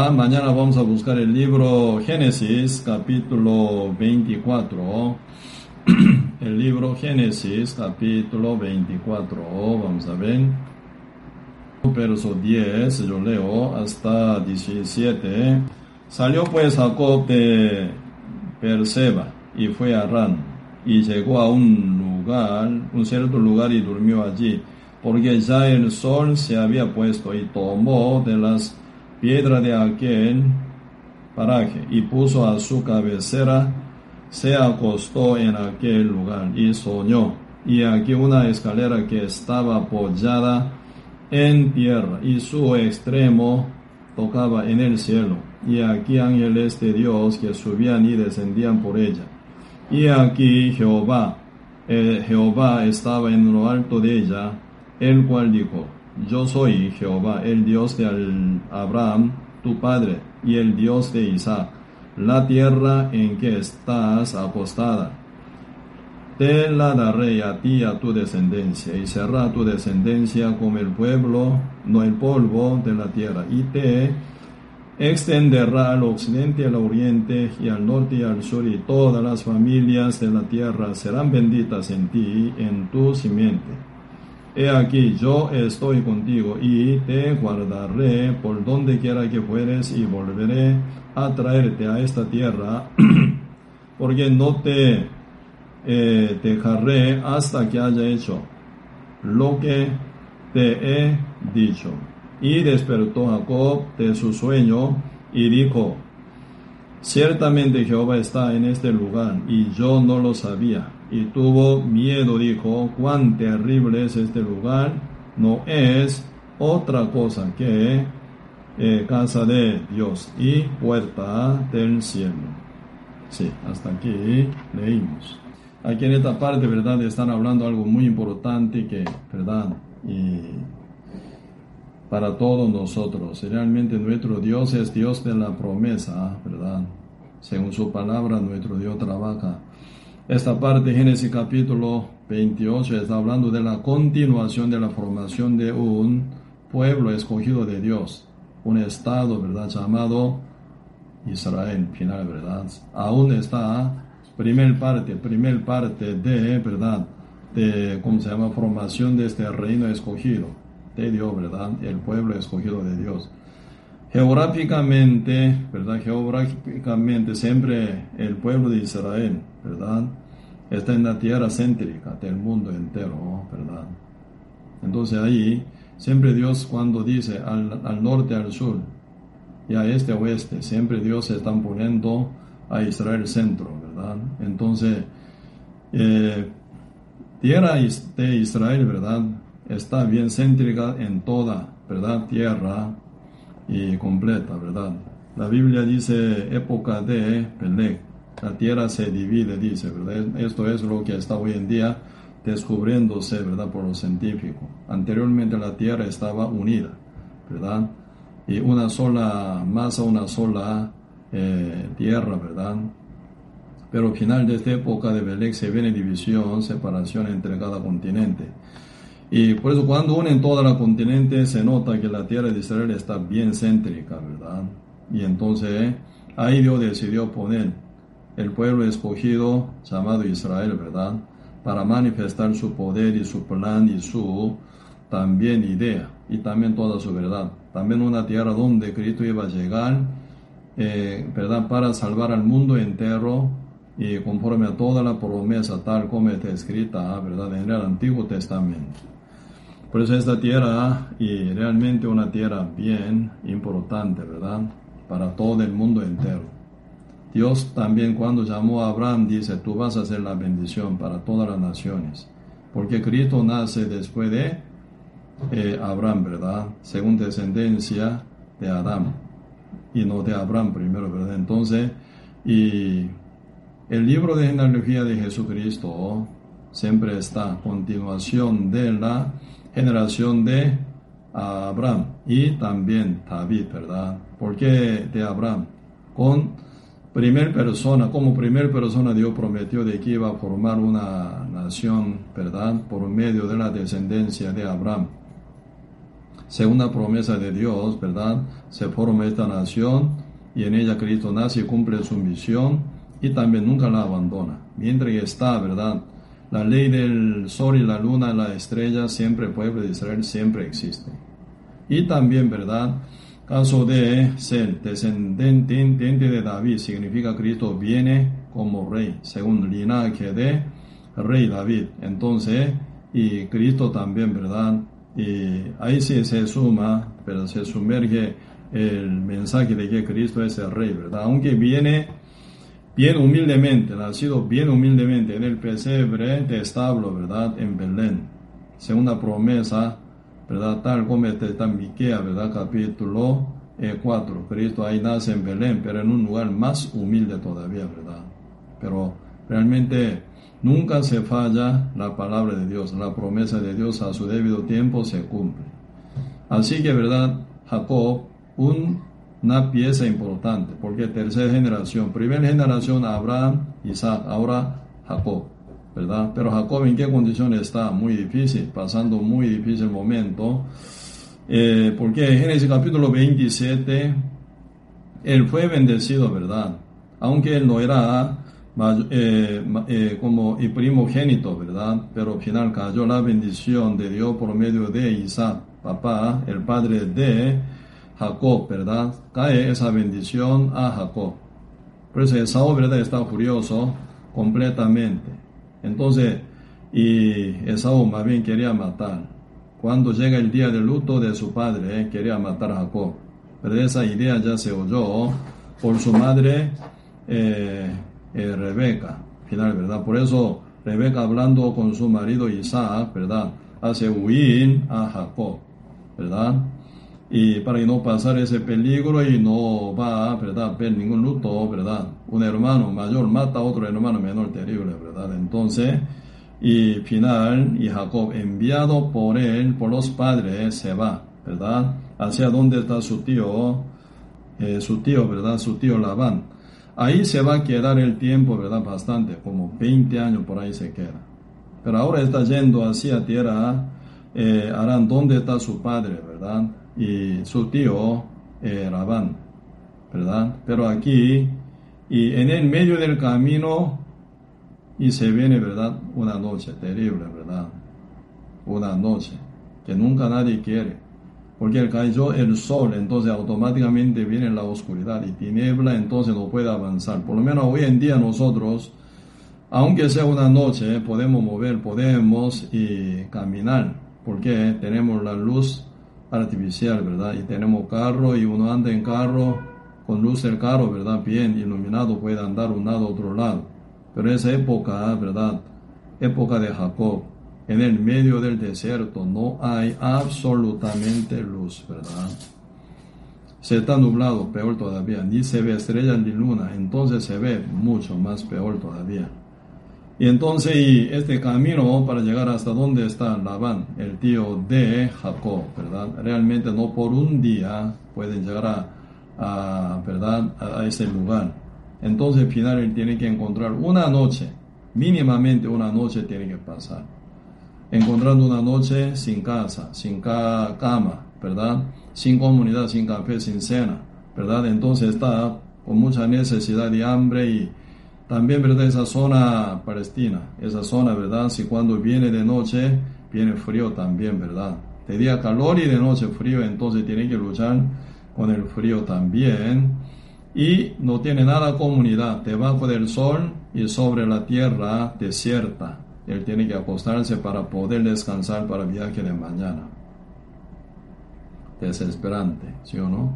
Mañana vamos a buscar el libro Génesis, capítulo 24. el libro Génesis, capítulo 24. Vamos a ver. Verso 10, yo leo hasta 17. Salió pues Jacob de Perseba y fue a Ran y llegó a un lugar, un cierto lugar y durmió allí, porque ya el sol se había puesto y tomó de las piedra de aquel paraje y puso a su cabecera, se acostó en aquel lugar y soñó. Y aquí una escalera que estaba apoyada en tierra y su extremo tocaba en el cielo. Y aquí ángeles de Dios que subían y descendían por ella. Y aquí Jehová, eh, Jehová estaba en lo alto de ella, el cual dijo, yo soy Jehová, el Dios de Abraham, tu padre, y el Dios de Isaac. La tierra en que estás acostada, te la daré a ti a tu descendencia, y será tu descendencia como el pueblo, no el polvo de la tierra, y te extenderá al occidente, al oriente, y al norte y al sur, y todas las familias de la tierra serán benditas en ti, en tu simiente He aquí, yo estoy contigo y te guardaré por donde quiera que fueres y volveré a traerte a esta tierra, porque no te eh, dejaré hasta que haya hecho lo que te he dicho. Y despertó Jacob de su sueño y dijo, ciertamente Jehová está en este lugar y yo no lo sabía y tuvo miedo, dijo, cuán terrible es este lugar, no es otra cosa que eh, casa de Dios y puerta del cielo. Sí, hasta aquí leímos. Aquí en esta parte, ¿verdad? Están hablando algo muy importante que, ¿verdad? Y para todos nosotros, realmente nuestro Dios es Dios de la promesa, ¿verdad? Según su palabra, nuestro Dios trabaja esta parte, Génesis capítulo 28, está hablando de la continuación de la formación de un pueblo escogido de Dios, un estado, ¿verdad?, llamado Israel, final, ¿verdad? Aún está primer parte, primer parte de, ¿verdad?, de, ¿cómo se llama?, formación de este reino escogido de Dios, ¿verdad?, el pueblo escogido de Dios. Geográficamente, ¿verdad? Geográficamente siempre el pueblo de Israel, ¿verdad? Está en la tierra céntrica del mundo entero, ¿verdad? Entonces ahí, siempre Dios cuando dice al, norte, al sur y a este, oeste, siempre Dios se está poniendo a Israel centro, ¿verdad? Entonces, eh, tierra de Israel, ¿verdad? Está bien céntrica en toda, ¿verdad? Tierra y completa, ¿verdad? La Biblia dice época de Pelec, la tierra se divide, dice, ¿verdad? Esto es lo que está hoy en día descubriéndose, ¿verdad? Por los científicos. Anteriormente la tierra estaba unida, ¿verdad? Y una sola masa, una sola eh, tierra, ¿verdad? Pero al final de esta época de Belek se viene división, separación entre cada continente. Y por eso cuando unen toda la continente se nota que la tierra de Israel está bien céntrica, ¿verdad? Y entonces ahí Dios decidió poner el pueblo escogido llamado Israel, ¿verdad? Para manifestar su poder y su plan y su también idea y también toda su verdad. También una tierra donde Cristo iba a llegar, eh, ¿verdad? Para salvar al mundo entero y conforme a toda la promesa tal como está escrita, ¿verdad? En el Antiguo Testamento. Por eso esta tierra, y realmente una tierra bien importante, ¿verdad? Para todo el mundo entero. Dios también cuando llamó a Abraham dice, tú vas a ser la bendición para todas las naciones. Porque Cristo nace después de eh, Abraham, ¿verdad? Según descendencia de Adán. y no de Abraham primero, ¿verdad? Entonces, y el libro de genealogía de Jesucristo siempre está a continuación de la generación de Abraham y también David, ¿verdad? ¿Por qué de Abraham? Con primer persona, como primer persona Dios prometió de que iba a formar una nación, ¿verdad? Por medio de la descendencia de Abraham. Segunda promesa de Dios, ¿verdad? Se forma esta nación y en ella Cristo nace y cumple su misión y también nunca la abandona. Mientras está, ¿verdad? La ley del sol y la luna, la estrella, siempre el pueblo de Israel siempre existe. Y también, ¿verdad? Caso de ser descendiente de David, significa Cristo viene como rey, según linaje de rey David. Entonces, y Cristo también, ¿verdad? Y ahí sí se suma, pero se sumerge el mensaje de que Cristo es el rey, ¿verdad? Aunque viene bien humildemente, nacido bien humildemente en el pesebre de establo, ¿verdad? En Belén. Segunda promesa, ¿verdad? Tal como está en Miquea, ¿verdad? Capítulo 4. Eh, Cristo ahí nace en Belén, pero en un lugar más humilde todavía, ¿verdad? Pero realmente nunca se falla la palabra de Dios, la promesa de Dios a su debido tiempo se cumple. Así que, ¿verdad? Jacob, un una pieza importante, porque tercera generación, primera generación Abraham, Isaac, ahora Jacob, ¿verdad? Pero Jacob en qué condiciones está? Muy difícil, pasando muy difícil momento, eh, porque en Génesis capítulo 27, él fue bendecido, ¿verdad? Aunque él no era eh, eh, como el primogénito, ¿verdad? Pero al final cayó la bendición de Dios por medio de Isaac, papá, el padre de Jacob, ¿verdad? Cae esa bendición a Jacob. Por eso Esaú, ¿verdad? Está furioso completamente. Entonces, y Esaú más bien quería matar. Cuando llega el día del luto de su padre, eh, quería matar a Jacob. Pero esa idea ya se oyó por su madre eh, eh, Rebeca. Final, ¿verdad? Por eso Rebeca hablando con su marido Isaac, ¿verdad? Hace huir a Jacob, ¿verdad? Y para no pasar ese peligro y no va ¿verdad? ver ningún luto, ¿verdad? Un hermano mayor mata a otro hermano menor terrible, ¿verdad? Entonces, y final, y Jacob enviado por él, por los padres, se va, ¿verdad? Hacia donde está su tío, eh, su tío, ¿verdad? Su tío Labán. Ahí se va a quedar el tiempo, ¿verdad? Bastante, como 20 años por ahí se queda. Pero ahora está yendo hacia tierra, eh, Arán, ¿dónde está su padre, verdad? Y su tío eh, Rabán, ¿verdad? Pero aquí, y en el medio del camino, y se viene, ¿verdad? Una noche terrible, ¿verdad? Una noche que nunca nadie quiere. Porque cayó el sol, entonces automáticamente viene la oscuridad y tiniebla, entonces no puede avanzar. Por lo menos hoy en día nosotros, aunque sea una noche, podemos mover, podemos y caminar, porque tenemos la luz artificial, ¿verdad? Y tenemos carro y uno anda en carro con luz del carro, ¿verdad? Bien iluminado, puede andar un lado a otro lado. Pero esa época, ¿verdad? Época de Jacob, en el medio del desierto no hay absolutamente luz, ¿verdad? Se está nublado, peor todavía, ni se ve estrella ni luna, entonces se ve mucho más peor todavía. Y entonces este camino para llegar hasta donde está Labán, el tío de Jacob, ¿verdad? Realmente no por un día pueden llegar a, ¿verdad? A, ese lugar. Entonces al final él tiene que encontrar una noche, mínimamente una noche tiene que pasar. Encontrando una noche sin casa, sin cama, ¿verdad? Sin comunidad, sin café, sin cena, ¿verdad? Entonces está con mucha necesidad de hambre y también, ¿verdad? Esa zona palestina, esa zona, ¿verdad? Si cuando viene de noche, viene frío también, ¿verdad? De día calor y de noche frío, entonces tiene que luchar con el frío también. Y no tiene nada comunidad, debajo del sol y sobre la tierra desierta. Él tiene que acostarse para poder descansar para el viaje de mañana. Desesperante, ¿sí o no?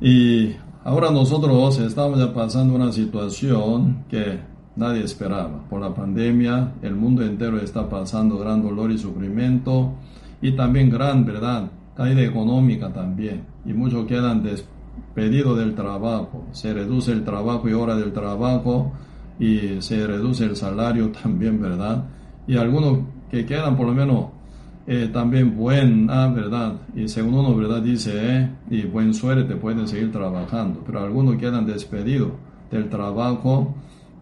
Y Ahora nosotros estamos pasando una situación que nadie esperaba. Por la pandemia, el mundo entero está pasando gran dolor y sufrimiento y también gran, ¿verdad? Caída económica también. Y muchos quedan despedido del trabajo, se reduce el trabajo y hora del trabajo y se reduce el salario también, ¿verdad? Y algunos que quedan por lo menos eh, también buena, ¿verdad? Y según uno, ¿verdad? Dice, eh, y buen suerte pueden seguir trabajando, pero algunos quedan despedidos del trabajo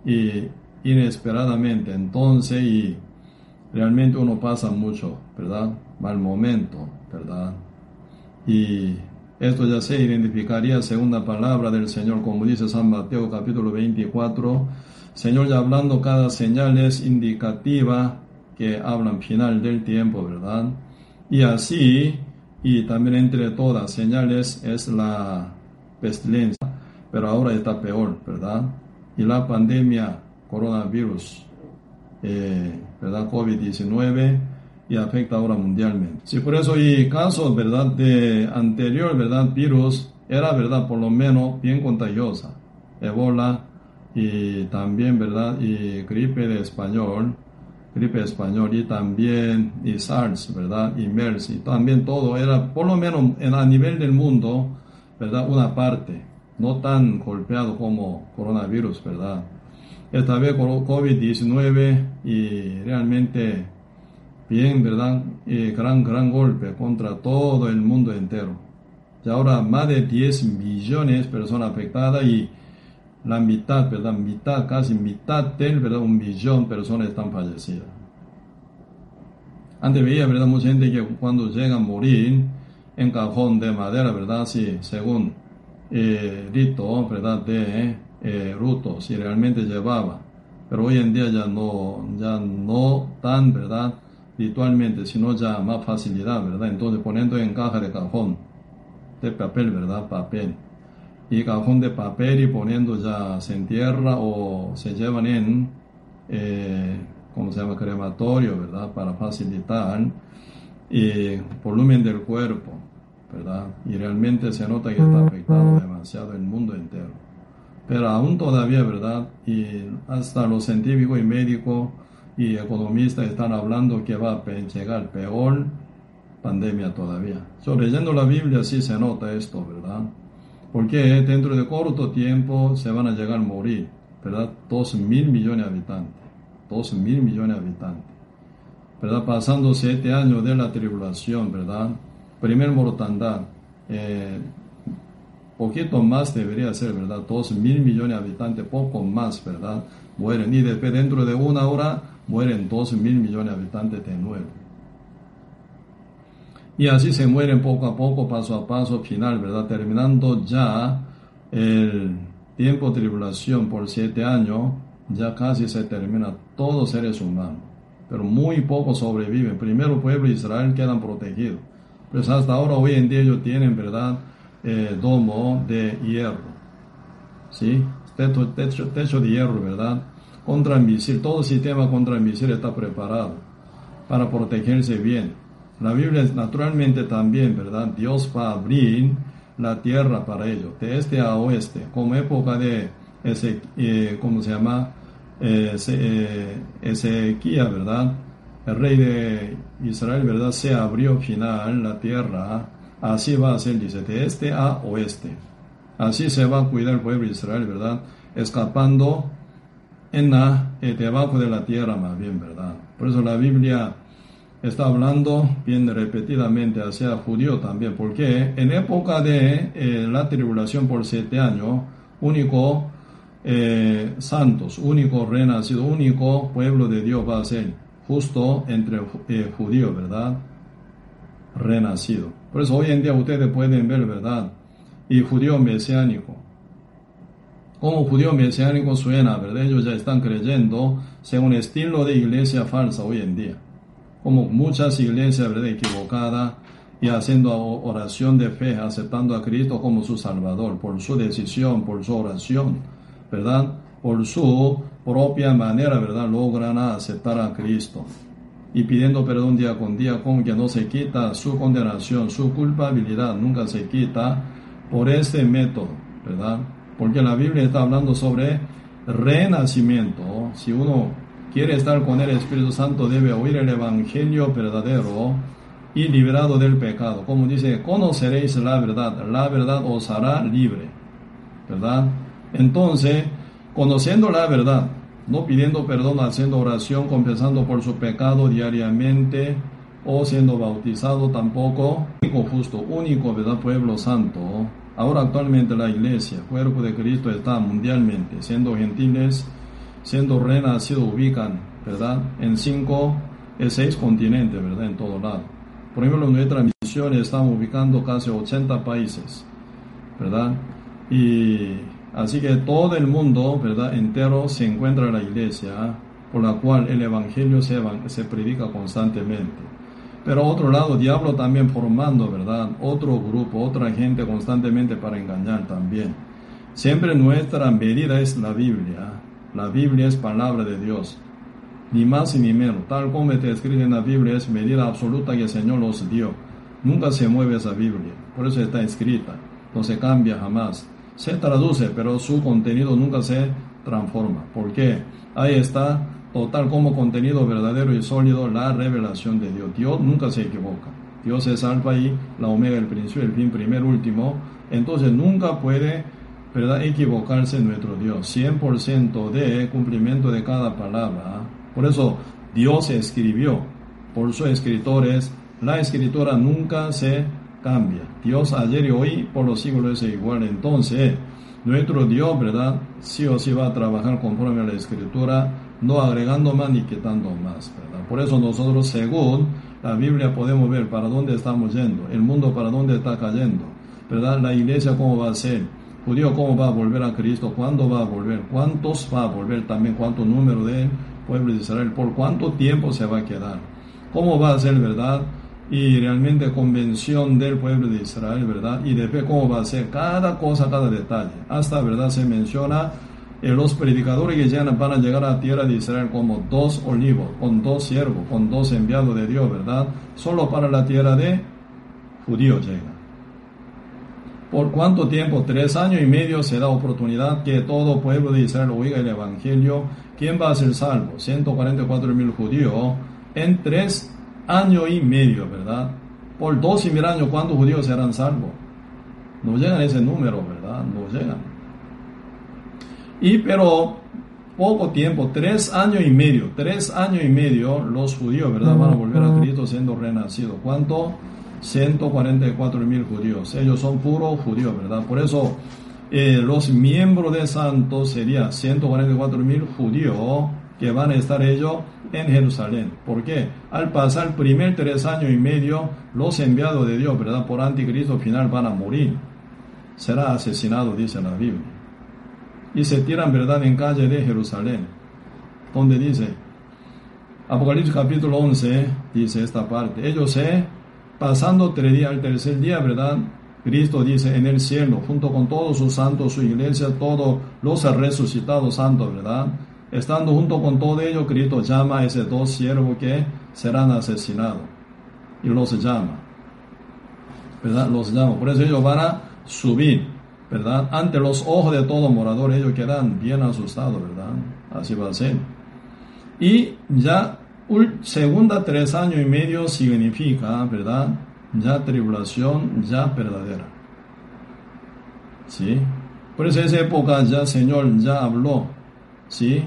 y inesperadamente, entonces, y realmente uno pasa mucho, ¿verdad? Mal momento, ¿verdad? Y esto ya se identificaría según la palabra del Señor, como dice San Mateo capítulo 24, Señor ya hablando cada señal es indicativa que hablan final del tiempo, ¿verdad? Y así, y también entre todas señales es la pestilencia, pero ahora está peor, ¿verdad? Y la pandemia coronavirus, eh, ¿verdad? COVID-19 y afecta ahora mundialmente. Sí, por eso y casos, ¿verdad? De anterior, ¿verdad? Virus era, ¿verdad? Por lo menos bien contagiosa. Ebola y también, ¿verdad? Y gripe de español, gripe español y también y SARS, ¿verdad? Y MERS y también todo era, por lo menos en, a nivel del mundo, ¿verdad? Una parte, no tan golpeado como coronavirus, ¿verdad? Esta vez COVID-19 y realmente bien, ¿verdad? Y gran, gran golpe contra todo el mundo entero. Y ahora más de 10 millones de personas afectadas y la mitad, ¿verdad? Mitad, casi mitad del, ¿verdad? Un millón de personas están fallecidas. Antes veía, ¿verdad? Mucha gente que cuando llega a morir en cajón de madera, ¿verdad? Sí, según eh, rito, ¿verdad? De eh, ruto, si realmente llevaba. Pero hoy en día ya no, ya no tan, ¿verdad? Ritualmente, sino ya más facilidad, ¿verdad? Entonces poniendo en caja de cajón de papel, ¿verdad? Papel y cajón de papel y poniendo ya se entierra o se llevan en, eh, ¿cómo se llama? Crematorio, ¿verdad? Para facilitar el volumen del cuerpo, ¿verdad? Y realmente se nota que está afectado demasiado el mundo entero. Pero aún todavía, ¿verdad? Y hasta los científicos y médicos y economistas están hablando que va a llegar peor pandemia todavía. So, leyendo la Biblia sí se nota esto, ¿verdad? Porque dentro de corto tiempo se van a llegar a morir, ¿verdad? Dos mil millones de habitantes, dos mil millones de habitantes, ¿verdad? Pasando siete años de la tribulación, ¿verdad? Primer mortandad, eh, poquito más debería ser, ¿verdad? Dos mil millones de habitantes, poco más, ¿verdad? Mueren y después dentro de una hora mueren dos mil millones de habitantes de nuevo. Y así se mueren poco a poco, paso a paso, final, ¿verdad? Terminando ya el tiempo de tribulación por siete años, ya casi se termina todos seres humanos. Pero muy pocos sobreviven. Primero pueblo de Israel quedan protegidos. Pues hasta ahora, hoy en día ellos tienen, ¿verdad? Eh, domo de hierro. ¿Sí? Techo, techo, techo de hierro, ¿verdad? Contra el misil. Todo sistema contra el misil está preparado para protegerse bien. La Biblia es naturalmente también, ¿verdad? Dios va a abrir la tierra para ellos, de este a oeste, como época de ese, eh, ¿cómo se llama? Eh, eh, Ezequiel, ¿verdad? El rey de Israel, ¿verdad? Se abrió final la tierra, así va a ser, dice, de este a oeste. Así se va a cuidar el pueblo de Israel, ¿verdad? Escapando en la, debajo de la tierra más bien, ¿verdad? Por eso la Biblia está hablando bien repetidamente hacia judío también, porque en época de eh, la tribulación por siete años, único eh, santos, único renacido, único pueblo de Dios va a ser justo entre eh, judíos, ¿verdad? Renacido. Por eso hoy en día ustedes pueden ver, ¿verdad? Y judío mesiánico. Como judío mesiánico suena, ¿verdad? Ellos ya están creyendo según estilo de iglesia falsa hoy en día como muchas iglesias ¿verdad? equivocadas y haciendo oración de fe, aceptando a Cristo como su Salvador, por su decisión, por su oración, ¿verdad? Por su propia manera, ¿verdad? Logran aceptar a Cristo. Y pidiendo perdón día con día, con que no se quita su condenación, su culpabilidad, nunca se quita por este método, ¿verdad? Porque la Biblia está hablando sobre renacimiento. Si uno quiere estar con el Espíritu Santo debe oír el Evangelio verdadero y liberado del pecado. Como dice, conoceréis la verdad, la verdad os hará libre. ¿Verdad? Entonces, conociendo la verdad, no pidiendo perdón, haciendo oración, confesando por su pecado diariamente o siendo bautizado tampoco, único justo, único, ¿verdad? Pueblo santo. Ahora actualmente la iglesia, cuerpo de Cristo, está mundialmente, siendo gentiles, siendo renacido, ubican, ¿verdad? En cinco, en seis continentes, ¿verdad? En todo lado. Por ejemplo, nuestra misión estamos ubicando casi 80 países, ¿verdad? Y Así que todo el mundo, ¿verdad? Entero se encuentra en la iglesia, por la cual el evangelio se, se predica constantemente. Pero otro lado, diablo también formando, ¿verdad? Otro grupo, otra gente constantemente para engañar también. Siempre nuestra medida es la Biblia. La Biblia es palabra de Dios. Ni más ni menos. Tal como está escrito en la Biblia es medida absoluta que el Señor nos dio. Nunca se mueve esa Biblia. Por eso está escrita. No se cambia jamás se traduce, pero su contenido nunca se transforma. ¿Por qué? Ahí está total como contenido verdadero y sólido la revelación de Dios. Dios nunca se equivoca. Dios es alfa y la omega, el principio, el fin, primer, último. Entonces nunca puede ¿verdad? equivocarse nuestro Dios. 100% de cumplimiento de cada palabra. Por eso Dios escribió por sus escritores. La escritura nunca se cambia. Dios ayer y hoy por los siglos es igual. Entonces, nuestro Dios, ¿verdad? Sí o sí va a trabajar conforme a la escritura, no agregando más ni quitando más, ¿verdad? Por eso nosotros, según la Biblia, podemos ver para dónde estamos yendo, el mundo para dónde está cayendo, ¿verdad? La iglesia cómo va a ser, judío cómo va a volver a Cristo, cuándo va a volver, cuántos va a volver también, cuánto número de pueblo de Israel, por cuánto tiempo se va a quedar, cómo va a ser, ¿verdad? y realmente convención del pueblo de Israel, ¿verdad? Y de cómo va a ser cada cosa, cada detalle. Hasta, ¿verdad? Se menciona en eh, los predicadores que llegan van a llegar a la tierra de Israel como dos olivos, con dos siervos, con dos enviados de Dios, ¿verdad? Solo para la tierra de judíos llega. ¿Por cuánto tiempo? Tres años y medio será oportunidad que todo pueblo de Israel oiga el Evangelio. ¿Quién va a ser salvo? 144 mil judíos en tres año y medio, ¿verdad? Por dos y mil años, ¿cuántos judíos serán salvos? No llegan a ese número, ¿verdad? No llegan. Y pero poco tiempo, tres años y medio, tres años y medio, los judíos, ¿verdad? Van a volver a Cristo siendo renacidos. ¿Cuánto? 144 mil judíos. Ellos son puros judíos, ¿verdad? Por eso eh, los miembros de santos serían 144 mil judíos que van a estar ellos en Jerusalén. ¿Por qué? Al pasar primer tres años y medio, los enviados de Dios, ¿verdad? Por anticristo final van a morir. Será asesinado, dice la Biblia. Y se tiran, ¿verdad?, en calle de Jerusalén. Donde dice, Apocalipsis capítulo 11, dice esta parte, ellos se, pasando tres días, al tercer día, ¿verdad? Cristo dice en el cielo, junto con todos sus santos, su iglesia, todos los resucitados santos, ¿verdad? Estando junto con todo ello, Cristo llama a ese dos siervos que serán asesinados. Y los llama. ¿Verdad? Los llama. Por eso ellos van a subir. ¿Verdad? Ante los ojos de todo morador, ellos quedan bien asustados, ¿verdad? Así va a ser. Y ya segunda tres años y medio significa, ¿verdad? Ya tribulación, ya verdadera. ¿Sí? Por eso esa época ya Señor ya habló ¿sí?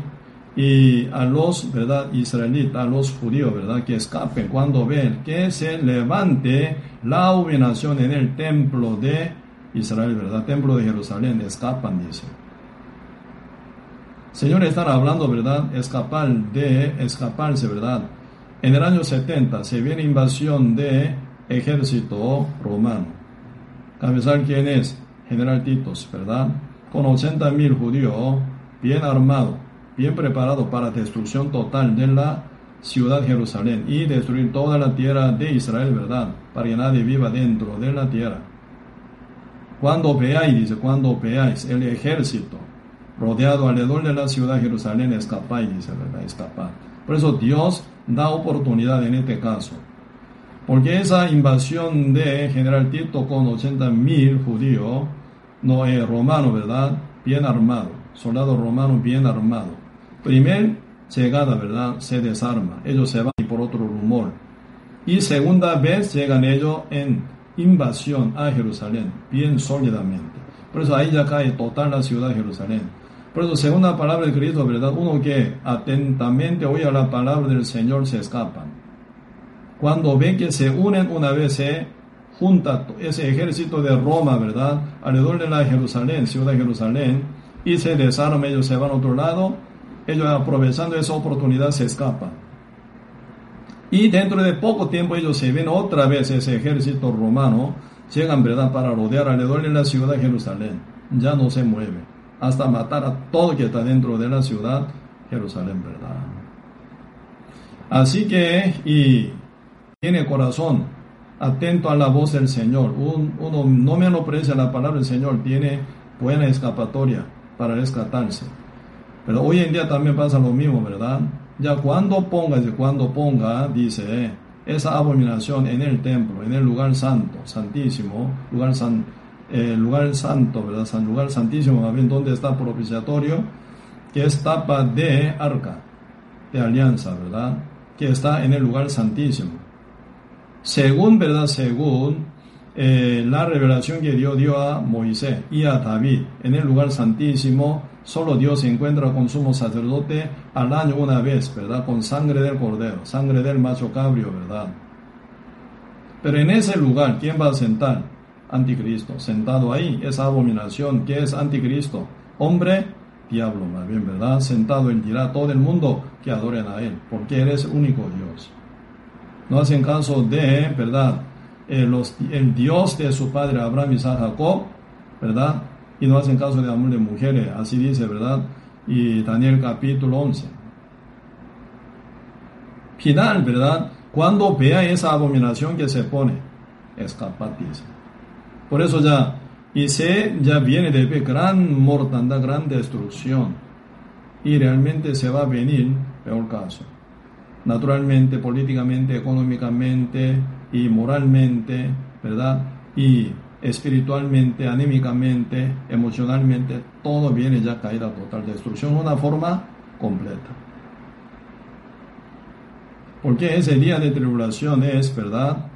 Y a los, ¿verdad? Israelitas, a los judíos, ¿verdad? Que escapen cuando ven que se levante la abominación en el templo de Israel, ¿verdad? Templo de Jerusalén, escapan, dice. Señor, están hablando, ¿verdad? Escapar de, escaparse, ¿verdad? En el año 70 se viene invasión de ejército romano. Cabezal, ¿quién es? General Titos, ¿verdad? Con 80 mil judíos bien armado, bien preparado para destrucción total de la ciudad Jerusalén y destruir toda la tierra de Israel, ¿verdad? Para que nadie viva dentro de la tierra. Cuando veáis, dice, cuando veáis el ejército rodeado alrededor de la ciudad Jerusalén, escapáis, dice, ¿verdad? Escapad. Por eso Dios da oportunidad en este caso. Porque esa invasión de General Tito con 80 mil judíos, no es romano, ¿verdad? Bien armado soldado romano bien armado. Primer llegada, ¿verdad? Se desarma. Ellos se van por otro rumor. Y segunda vez llegan ellos en invasión a Jerusalén, bien sólidamente. Por eso ahí ya cae total la ciudad de Jerusalén. Por eso, según la palabra de Cristo, ¿verdad? Uno que atentamente oye la palabra del Señor se escapan. Cuando ven que se unen una vez, se junta ese ejército de Roma, ¿verdad? Alrededor de la Jerusalén, ciudad de Jerusalén, y se desarman, ellos se van a otro lado, ellos aprovechando esa oportunidad se escapan. Y dentro de poco tiempo ellos se ven otra vez ese ejército romano, llegan, ¿verdad?, para rodear alrededor de la ciudad de Jerusalén. Ya no se mueve, hasta matar a todo que está dentro de la ciudad, Jerusalén, ¿verdad? Así que, y tiene corazón atento a la voz del Señor. uno no menosprecia la palabra del Señor, tiene buena escapatoria para rescatarse. Pero hoy en día también pasa lo mismo, ¿verdad? Ya cuando ponga, cuando ponga, dice, esa abominación en el templo, en el lugar santo, santísimo, lugar, san, eh, lugar santo, ¿verdad? San, lugar santísimo, donde está propiciatorio, que es tapa de arca, de alianza, ¿verdad? Que está en el lugar santísimo. Según, ¿verdad? Según eh, la revelación que Dios dio a Moisés y a David en el lugar santísimo, solo Dios se encuentra con sumo sacerdote al año una vez, ¿verdad? Con sangre del cordero, sangre del macho cabrio, ¿verdad? Pero en ese lugar, ¿quién va a sentar? Anticristo, sentado ahí, esa abominación, que es anticristo? Hombre, diablo, más bien, ¿verdad? Sentado en dirá todo el mundo que adoren a él, porque él es único Dios. No hacen caso de, ¿verdad? Eh, el Dios de su padre Abraham, Isaac, Jacob, ¿verdad? Y no hacen caso de amor de mujeres, así dice, ¿verdad? Y Daniel capítulo 11. Final, ¿verdad? Cuando vea esa abominación que se pone, escapad, Por eso ya, y se ya viene de gran mortandad, gran destrucción. Y realmente se va a venir, peor caso. Naturalmente, políticamente, económicamente, y moralmente, ¿verdad? Y espiritualmente, anímicamente, emocionalmente, todo viene ya caída total destrucción, una forma completa. Porque ese día de tribulación es, ¿verdad?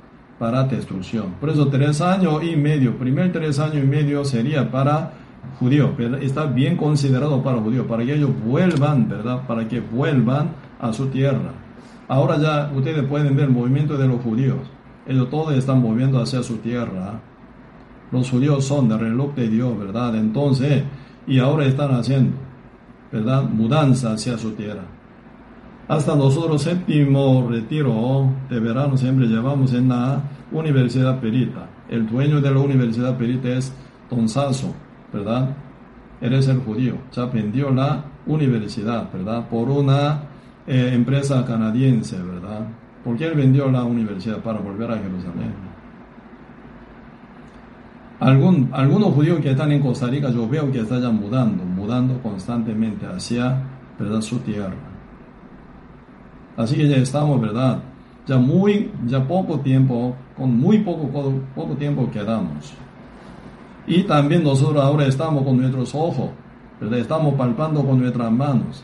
Para destrucción. Por eso tres años y medio, primer tres años y medio sería para judío, pero está bien considerado para judío, para que ellos vuelvan, ¿verdad? Para que vuelvan a su tierra. Ahora ya ustedes pueden ver el movimiento de los judíos ellos todos están moviendo hacia su tierra. Los judíos son del reloj de Dios, ¿verdad? Entonces, y ahora están haciendo, ¿verdad? Mudanza hacia su tierra. Hasta nosotros séptimo retiro de verano siempre llevamos en la Universidad Perita. El dueño de la Universidad Perita es Don Sasso, ¿verdad? Eres el judío. Ya vendió la universidad, ¿verdad? Por una eh, empresa canadiense, ¿verdad? porque él vendió la universidad para volver a Jerusalén. Algunos judíos que están en Costa Rica, yo veo que están mudando, mudando constantemente hacia ¿verdad? su tierra. Así que ya estamos, ¿verdad? Ya muy, ya poco tiempo, con muy poco, poco, tiempo quedamos. Y también nosotros ahora estamos con nuestros ojos, ¿verdad? Estamos palpando con nuestras manos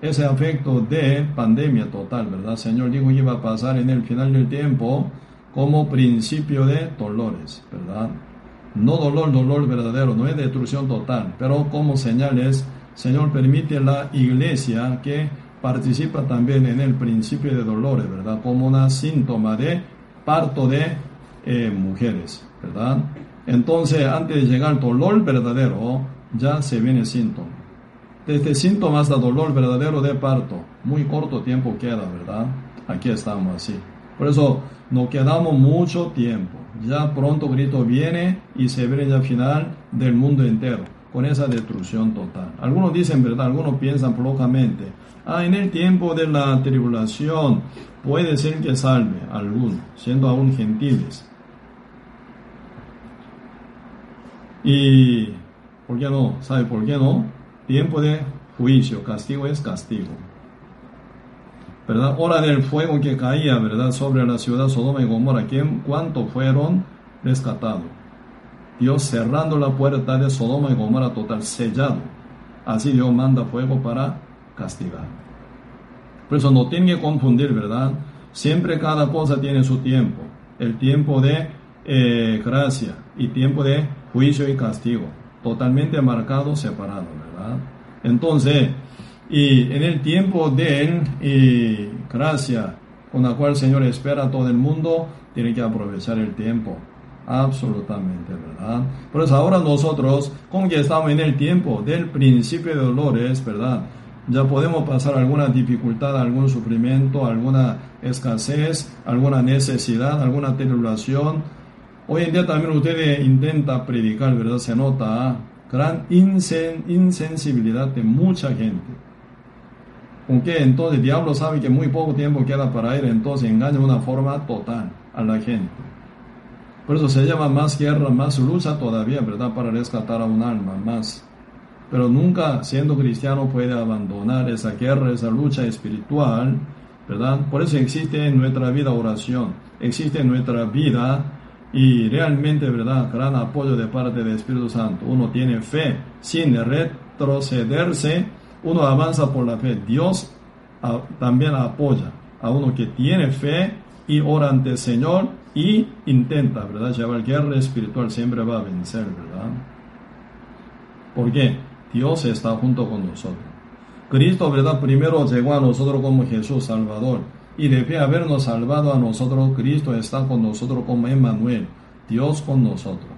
ese afecto de pandemia total, ¿verdad? Señor dijo que iba a pasar en el final del tiempo como principio de dolores, ¿verdad? No dolor, dolor verdadero, no es destrucción total, pero como señales, Señor permite a la iglesia que participa también en el principio de dolores, ¿verdad? Como una síntoma de parto de eh, mujeres, ¿verdad? Entonces, antes de llegar al dolor verdadero, ya se viene síntoma desde síntomas de dolor verdadero de parto. Muy corto tiempo queda, ¿verdad? Aquí estamos así. Por eso nos quedamos mucho tiempo. Ya pronto grito viene y se ve ya final del mundo entero, con esa destrucción total. Algunos dicen, ¿verdad? Algunos piensan locamente, ah, en el tiempo de la tribulación puede ser que salve alguno, siendo aún gentiles. Y, ¿por qué no? ¿Sabe por qué no? Tiempo de juicio, castigo es castigo. ¿Verdad? Hora del fuego que caía, ¿verdad? Sobre la ciudad Sodoma y Gomorra. ¿Quién, ¿Cuánto fueron rescatados? Dios cerrando la puerta de Sodoma y Gomorra total, sellado. Así Dios manda fuego para castigar. Por eso no tienen que confundir, ¿verdad? Siempre cada cosa tiene su tiempo. El tiempo de eh, gracia y tiempo de juicio y castigo. Totalmente marcado, separado, ¿verdad? Entonces, y en el tiempo de gracia con la cual el Señor espera a todo el mundo, tiene que aprovechar el tiempo. Absolutamente, ¿verdad? Por eso ahora nosotros, como que estamos en el tiempo del principio de dolores, ¿verdad? Ya podemos pasar alguna dificultad, algún sufrimiento, alguna escasez, alguna necesidad, alguna tribulación. Hoy en día también usted intenta predicar, ¿verdad? Se nota gran insensibilidad de mucha gente. Aunque entonces el diablo sabe que muy poco tiempo queda para él, entonces engaña de una forma total a la gente. Por eso se llama más guerra, más lucha todavía, ¿verdad? Para rescatar a un alma, más. Pero nunca siendo cristiano puede abandonar esa guerra, esa lucha espiritual, ¿verdad? Por eso existe en nuestra vida oración, existe en nuestra vida y realmente, ¿verdad? Gran apoyo de parte del Espíritu Santo. Uno tiene fe sin retrocederse, uno avanza por la fe. Dios también apoya a uno que tiene fe y ora ante el Señor y intenta, ¿verdad? Llevar guerra espiritual siempre va a vencer, ¿verdad? ¿Por qué? Dios está junto con nosotros. Cristo, ¿verdad? Primero llegó a nosotros como Jesús Salvador. Y de habernos salvado a nosotros, Cristo está con nosotros como Emmanuel, Dios con nosotros.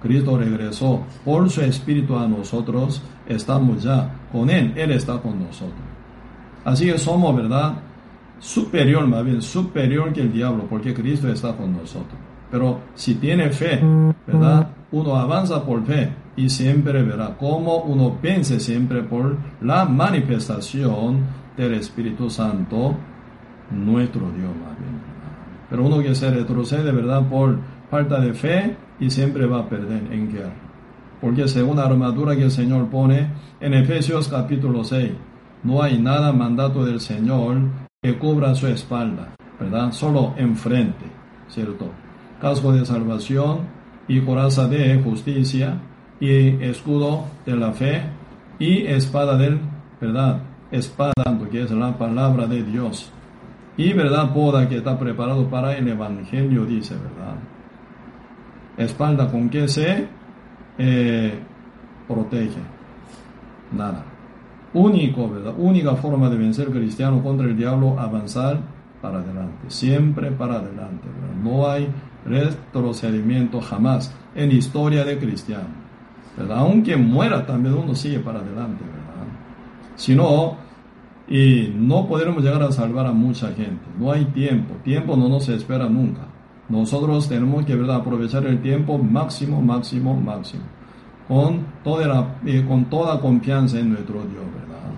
Cristo regresó por su Espíritu a nosotros, estamos ya con Él, Él está con nosotros. Así que somos, ¿verdad? Superior, más bien, superior que el diablo, porque Cristo está con nosotros. Pero si tiene fe, ¿verdad? Uno avanza por fe y siempre verá cómo uno piense siempre por la manifestación del Espíritu Santo, nuestro Dios, más bien. Pero uno que se retrocede, ¿verdad? Por falta de fe y siempre va a perder en guerra. Porque según la armadura que el Señor pone en Efesios capítulo 6, no hay nada mandato del Señor que cubra su espalda, ¿verdad? Solo enfrente, ¿cierto? Casco de salvación y coraza de justicia y escudo de la fe y espada del, ¿verdad? Espada, que es la palabra de Dios. Y verdad, poda que está preparado para el evangelio, dice, ¿verdad? Espalda con que se eh, protege. Nada único, ¿verdad? Única forma de vencer cristiano contra el diablo, avanzar para adelante, siempre para adelante, No hay retrocedimiento jamás en historia de cristiano, Aunque muera también uno sigue para adelante, ¿verdad? Si no, y no podremos llegar a salvar a mucha gente, no hay tiempo, tiempo no nos espera nunca. Nosotros tenemos que, ¿verdad? Aprovechar el tiempo máximo, máximo, máximo con toda, con toda confianza en nuestro Dios, ¿verdad?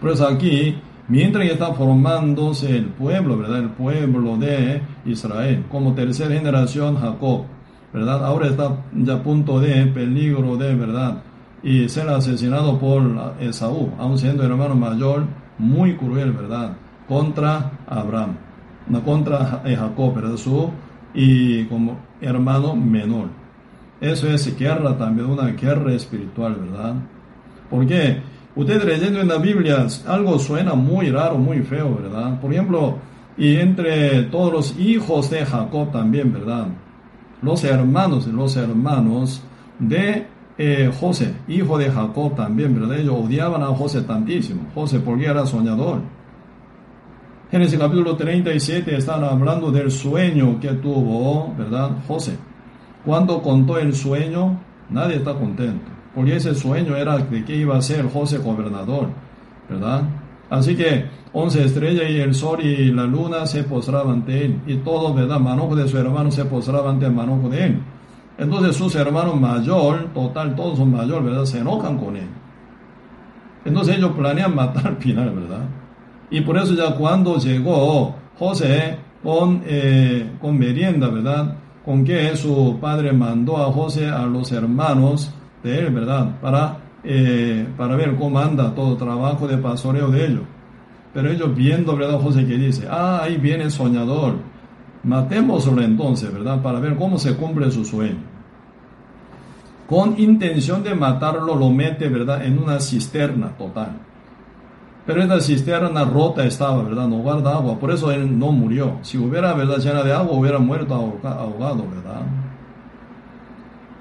Por eso aquí, mientras está formándose el pueblo, ¿verdad? El pueblo de Israel, como tercera generación Jacob, ¿verdad? Ahora está ya a punto de peligro de, ¿verdad? Y ser asesinado por Esaú, aun siendo hermano mayor, muy cruel, ¿verdad? Contra Abraham, no contra Jacob, ¿verdad? Su, y como hermano menor. Eso es guerra también, una guerra espiritual, ¿verdad? Porque usted leyendo en la Biblia algo suena muy raro, muy feo, ¿verdad? Por ejemplo, y entre todos los hijos de Jacob también, ¿verdad? Los hermanos, los hermanos de eh, José, hijo de Jacob también, ¿verdad? Ellos odiaban a José tantísimo. José porque era soñador. Génesis capítulo 37 están hablando del sueño que tuvo, ¿verdad? José. Cuando contó el sueño, nadie está contento, porque ese sueño era de que iba a ser José gobernador, ¿verdad? Así que once estrellas y el sol y la luna se postraban ante él, y todos, ¿verdad? Manojo de su hermano se postraban ante el manojo de él. Entonces sus hermanos mayor, total, todos son mayor, ¿verdad? Se enojan con él. Entonces ellos planean matar al final, ¿verdad? Y por eso ya cuando llegó José con, eh, con merienda, ¿verdad? con que su padre mandó a José a los hermanos de él, ¿verdad? Para, eh, para ver cómo anda todo trabajo de pastoreo de ellos. Pero ellos viendo, ¿verdad? José que dice, ah, ahí viene el soñador, matémoslo entonces, ¿verdad? Para ver cómo se cumple su sueño. Con intención de matarlo, lo mete, ¿verdad? En una cisterna total. Pero esta cisterna rota estaba, ¿verdad? No guarda agua, por eso él no murió. Si hubiera, ¿verdad? Llena de agua, hubiera muerto ahogado, ¿verdad?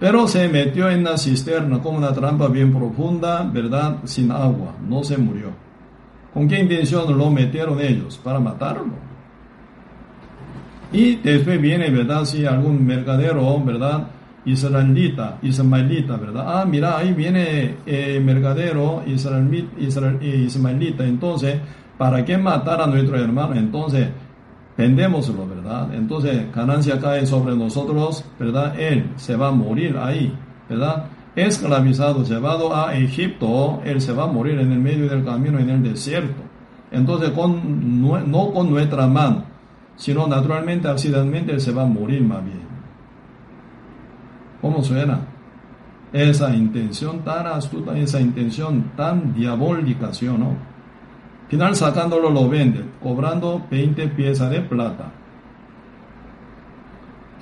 Pero se metió en la cisterna como una trampa bien profunda, ¿verdad? Sin agua, no se murió. ¿Con qué intención lo metieron ellos? Para matarlo. Y después viene, ¿verdad? Si algún mercadero, ¿verdad? Israelita, ismaelita, ¿verdad? Ah, mira, ahí viene eh, mercadero israelita, ismaelita. Entonces, ¿para qué matar a nuestro hermano? Entonces, vendémoslo, ¿verdad? Entonces, ganancia cae sobre nosotros, ¿verdad? Él se va a morir ahí, ¿verdad? Esclavizado, llevado a Egipto, él se va a morir en el medio del camino, en el desierto. Entonces, con, no con nuestra mano, sino naturalmente, accidentalmente, él se va a morir más bien. ¿Cómo suena? Esa intención tan astuta, esa intención tan diabólica, ¿sí o no? Final sacándolo lo vende, cobrando 20 piezas de plata.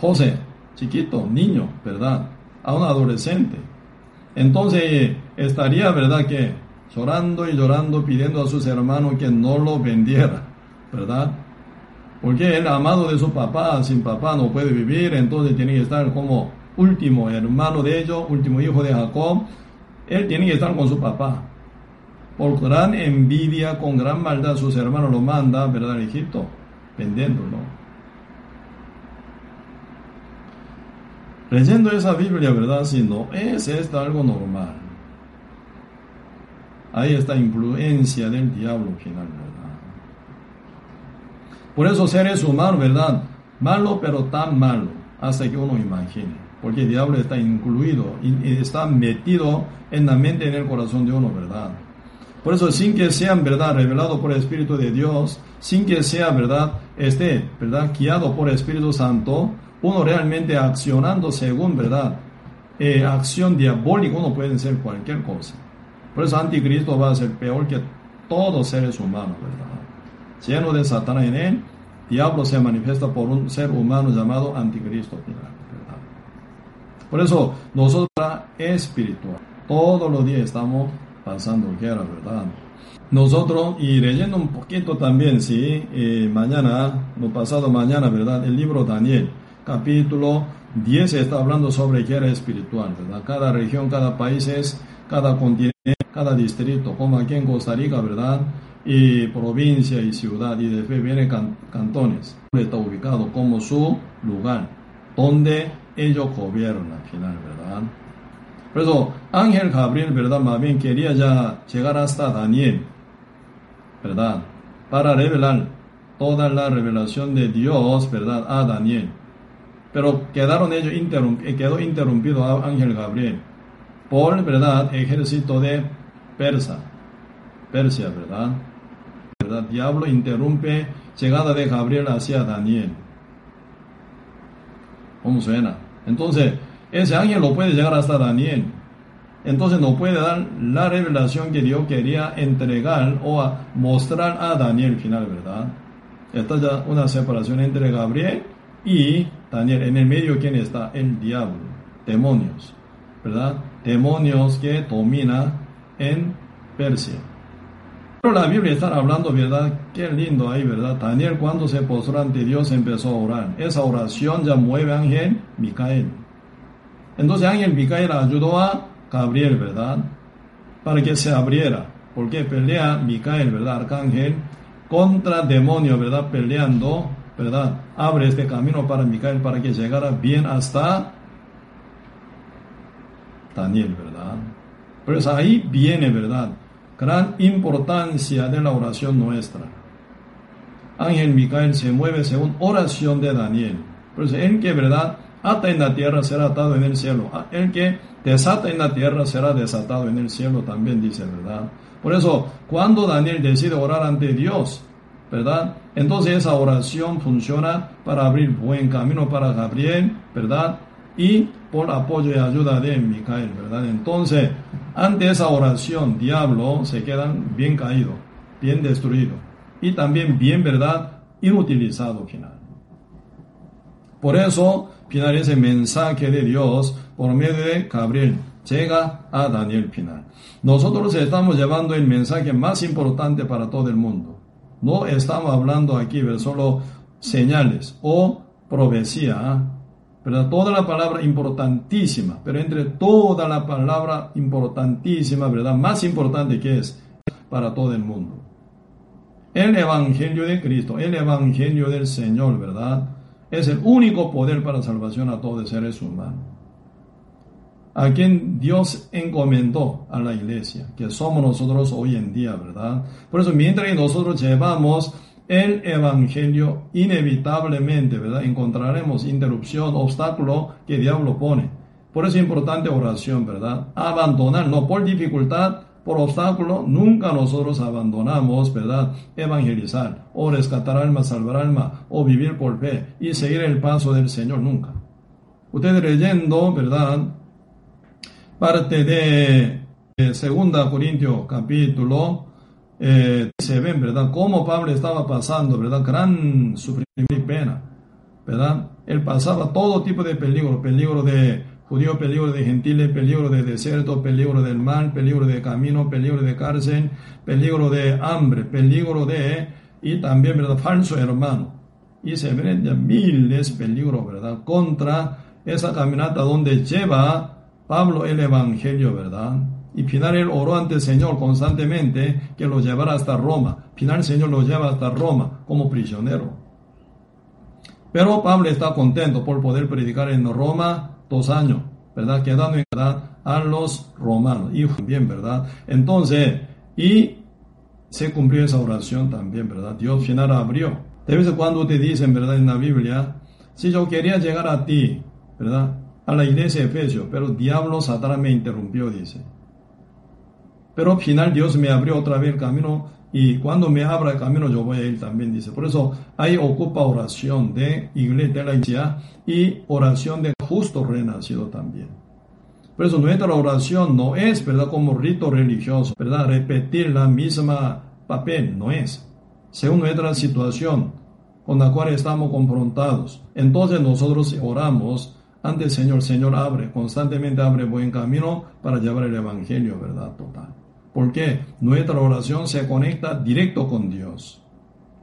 José, chiquito, niño, ¿verdad? A un adolescente. Entonces estaría, ¿verdad? Que llorando y llorando pidiendo a sus hermanos que no lo vendiera, ¿verdad? Porque el amado de su papá, sin papá no puede vivir, entonces tiene que estar como último hermano de ellos, último hijo de Jacob, él tiene que estar con su papá. Por gran envidia, con gran maldad, sus hermanos lo mandan, ¿verdad?, a Egipto, vendiéndolo. Leyendo esa Biblia, ¿verdad? Si no es esto algo normal. Hay esta influencia del diablo final, ¿verdad? Por eso seres humanos, ¿verdad? Malo, pero tan malo, hasta que uno imagine porque el diablo está incluido y está metido en la mente y en el corazón de uno, ¿verdad? Por eso, sin que sean, ¿verdad?, revelado por el Espíritu de Dios, sin que sea, ¿verdad?, esté, ¿verdad?, guiado por el Espíritu Santo, uno realmente accionando según, ¿verdad?, eh, acción diabólica, uno puede ser cualquier cosa. Por eso, anticristo va a ser peor que todos seres humanos, ¿verdad? Lleno de Satanás en él, diablo se manifiesta por un ser humano llamado anticristo. Por eso nosotros espiritual. Todos los días estamos pasando guerra, ¿verdad? Nosotros, y leyendo un poquito también, sí, eh, mañana, lo pasado mañana, ¿verdad? El libro Daniel, capítulo 10 está hablando sobre guerra espiritual, ¿verdad? Cada región, cada país, cada continente, cada distrito, como aquí en Costa Rica, ¿verdad? Y provincia y ciudad, y después vienen cantones. Está ubicado como su lugar, donde ellos gobiernan al final, ¿verdad? Por eso Ángel Gabriel, ¿verdad? Más bien quería ya llegar hasta Daniel, ¿verdad? Para revelar toda la revelación de Dios, ¿verdad? A Daniel. Pero quedaron ellos interrumpidos, quedó interrumpido a Ángel Gabriel por, ¿verdad? Ejército de Persa, Persia, ¿verdad? ¿verdad? Diablo interrumpe llegada de Gabriel hacia Daniel. ¿Cómo suena? Entonces, ese ángel lo puede llegar hasta Daniel. Entonces no puede dar la revelación que Dios quería entregar o mostrar a Daniel final, ¿verdad? Esta es una separación entre Gabriel y Daniel. En el medio, ¿quién está? El diablo, demonios, ¿verdad? Demonios que domina en Persia. Pero la Biblia está hablando, ¿verdad? Qué lindo ahí, ¿verdad? Daniel cuando se postró ante Dios empezó a orar. Esa oración ya mueve a Ángel Micael. Entonces Ángel Micael ayudó a Gabriel, ¿verdad? Para que se abriera. Porque pelea Micael, ¿verdad? Arcángel contra demonio, ¿verdad? Peleando, ¿verdad? Abre este camino para Micael para que llegara bien hasta Daniel, ¿verdad? Pero ahí viene, ¿verdad? gran importancia de la oración nuestra. Ángel Micael se mueve según oración de Daniel. Por eso, el que verdad ata en la tierra será atado en el cielo. Ah, el que desata en la tierra será desatado en el cielo también dice, ¿verdad? Por eso, cuando Daniel decide orar ante Dios, ¿verdad? Entonces esa oración funciona para abrir buen camino para Gabriel, ¿verdad? Y por apoyo y ayuda de Micael, ¿verdad? Entonces, ante esa oración, diablo se quedan bien caído, bien destruido y también bien, ¿verdad? Inutilizado final. Por eso, final ese mensaje de Dios por medio de Gabriel, llega a Daniel Pinar. Nosotros estamos llevando el mensaje más importante para todo el mundo. No estamos hablando aquí de solo señales o profecía, ¿verdad? Toda la palabra importantísima, pero entre toda la palabra importantísima, ¿verdad? Más importante que es para todo el mundo. El Evangelio de Cristo, el Evangelio del Señor, ¿verdad? Es el único poder para salvación a todos los seres humanos. A quien Dios encomendó a la iglesia, que somos nosotros hoy en día, ¿verdad? Por eso, mientras nosotros llevamos el Evangelio, inevitablemente, ¿verdad? Encontraremos interrupción, obstáculo que el diablo pone. Por eso es importante oración, ¿verdad? Abandonar, no por dificultad, por obstáculo, nunca nosotros abandonamos, ¿verdad? Evangelizar, o rescatar alma, salvar alma, o vivir por fe y seguir el paso del Señor, nunca. Ustedes leyendo, ¿verdad? Parte de, de 2 Corintios capítulo eh, se ven, ¿verdad? Cómo Pablo estaba pasando, ¿verdad? Gran sufrimiento y pena, ¿verdad? Él pasaba todo tipo de peligro, peligro de judío, peligro de gentiles, peligro de desierto, peligro del mal, peligro de camino, peligro de cárcel, peligro de hambre, peligro de, y también, ¿verdad? Falso hermano. Y se ven ya miles peligros, ¿verdad? Contra esa caminata donde lleva Pablo el Evangelio, ¿verdad? Y final él oró ante el Señor constantemente que lo llevara hasta Roma. Final el Señor lo lleva hasta Roma como prisionero. Pero Pablo está contento por poder predicar en Roma dos años, ¿verdad? Quedando en verdad a los romanos. Y bien, ¿verdad? Entonces, y se cumplió esa oración también, ¿verdad? Dios final abrió. De vez en cuando te dicen, ¿verdad? En la Biblia, si yo quería llegar a ti, ¿verdad? A la iglesia de Efesios, pero diablo Satanás me interrumpió, dice. Pero al final Dios me abrió otra vez el camino y cuando me abra el camino yo voy a ir también, dice. Por eso ahí ocupa oración de iglesia iglesia y oración de justo renacido también. Por eso nuestra oración no es, ¿verdad? Como rito religioso, ¿verdad? Repetir la misma papel, no es. Según nuestra situación con la cual estamos confrontados. Entonces nosotros oramos ante el Señor. Señor, abre, constantemente abre buen camino para llevar el Evangelio, ¿verdad? Total. Porque nuestra oración se conecta directo con Dios.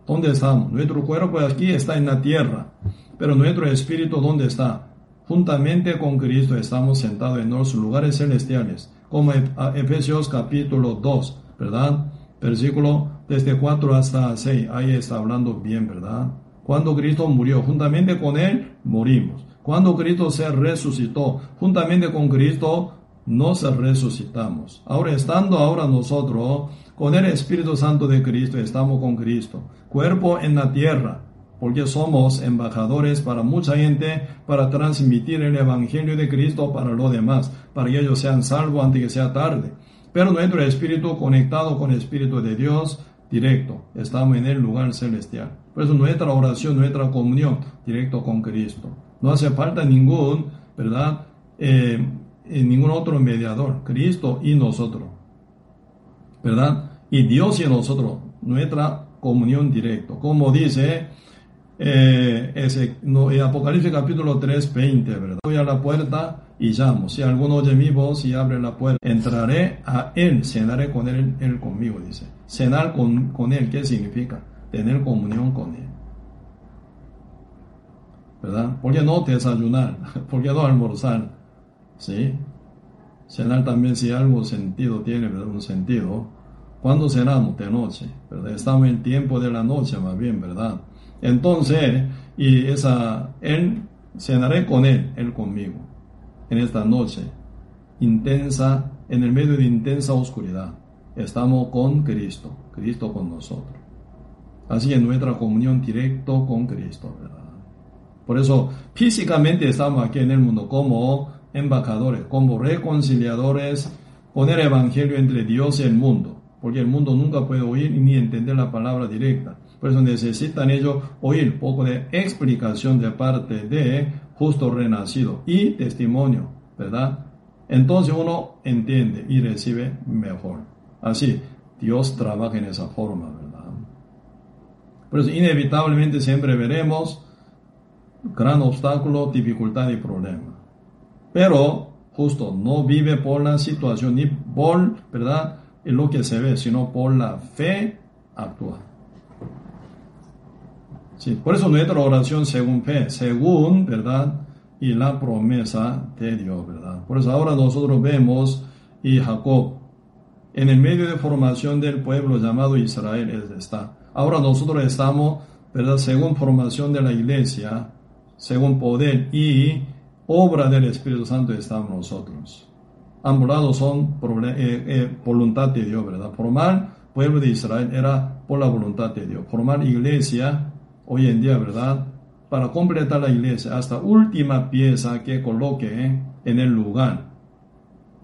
¿Dónde estamos? Nuestro cuerpo aquí está en la tierra, pero nuestro espíritu ¿dónde está? Juntamente con Cristo estamos sentados en los lugares celestiales, como Efesios capítulo 2, ¿verdad? Versículo desde 4 hasta 6, ahí está hablando bien, ¿verdad? Cuando Cristo murió, juntamente con Él morimos. Cuando Cristo se resucitó, juntamente con Cristo nos resucitamos. Ahora estando ahora nosotros con el Espíritu Santo de Cristo, estamos con Cristo, cuerpo en la tierra, porque somos embajadores para mucha gente, para transmitir el Evangelio de Cristo para los demás, para que ellos sean salvos antes que sea tarde. Pero nuestro espíritu conectado con el Espíritu de Dios, directo, estamos en el lugar celestial. Por eso nuestra oración, nuestra comunión, directo con Cristo. No hace falta ningún, ¿verdad? Eh, ningún otro mediador, Cristo y nosotros. ¿Verdad? Y Dios y nosotros, nuestra comunión directa. Como dice eh, ese, Apocalipsis capítulo 3, 20, ¿verdad? Voy a la puerta y llamo. Si alguno oye mi voz y abre la puerta, entraré a él, cenaré con él, él conmigo, dice. Cenar con, con él, ¿qué significa? Tener comunión con él. ¿Verdad? ¿Por qué no desayunar? ¿Por qué no almorzar? ¿Sí? Cenar también si algo sentido tiene, ¿verdad? Un sentido. Cuando cenamos? De noche. Estamos en tiempo de la noche más bien, ¿verdad? Entonces, y esa, él, cenaré con él, él conmigo, en esta noche, intensa, en el medio de intensa oscuridad. Estamos con Cristo, Cristo con nosotros. Así en nuestra comunión directo con Cristo, ¿verdad? Por eso, físicamente estamos aquí en el mundo como embajadores, como reconciliadores con el Evangelio entre Dios y el mundo, porque el mundo nunca puede oír ni entender la palabra directa. Por eso necesitan ellos oír poco de explicación de parte de justo renacido y testimonio, ¿verdad? Entonces uno entiende y recibe mejor. Así, Dios trabaja en esa forma, ¿verdad? Por eso inevitablemente siempre veremos gran obstáculo, dificultad y problema. Pero justo no vive por la situación ni por, ¿verdad? lo que se ve, sino por la fe actúa. Sí, por eso nuestra oración según fe, según, ¿verdad? Y la promesa de Dios, ¿verdad? Por eso ahora nosotros vemos y Jacob en el medio de formación del pueblo llamado Israel está. Ahora nosotros estamos, ¿verdad? Según formación de la iglesia, según poder y obra del Espíritu Santo estamos nosotros. Ambos son eh, eh, voluntad de Dios, ¿verdad? Formar pueblo de Israel era por la voluntad de Dios. Formar iglesia hoy en día, ¿verdad? Para completar la iglesia, hasta última pieza que coloque en el lugar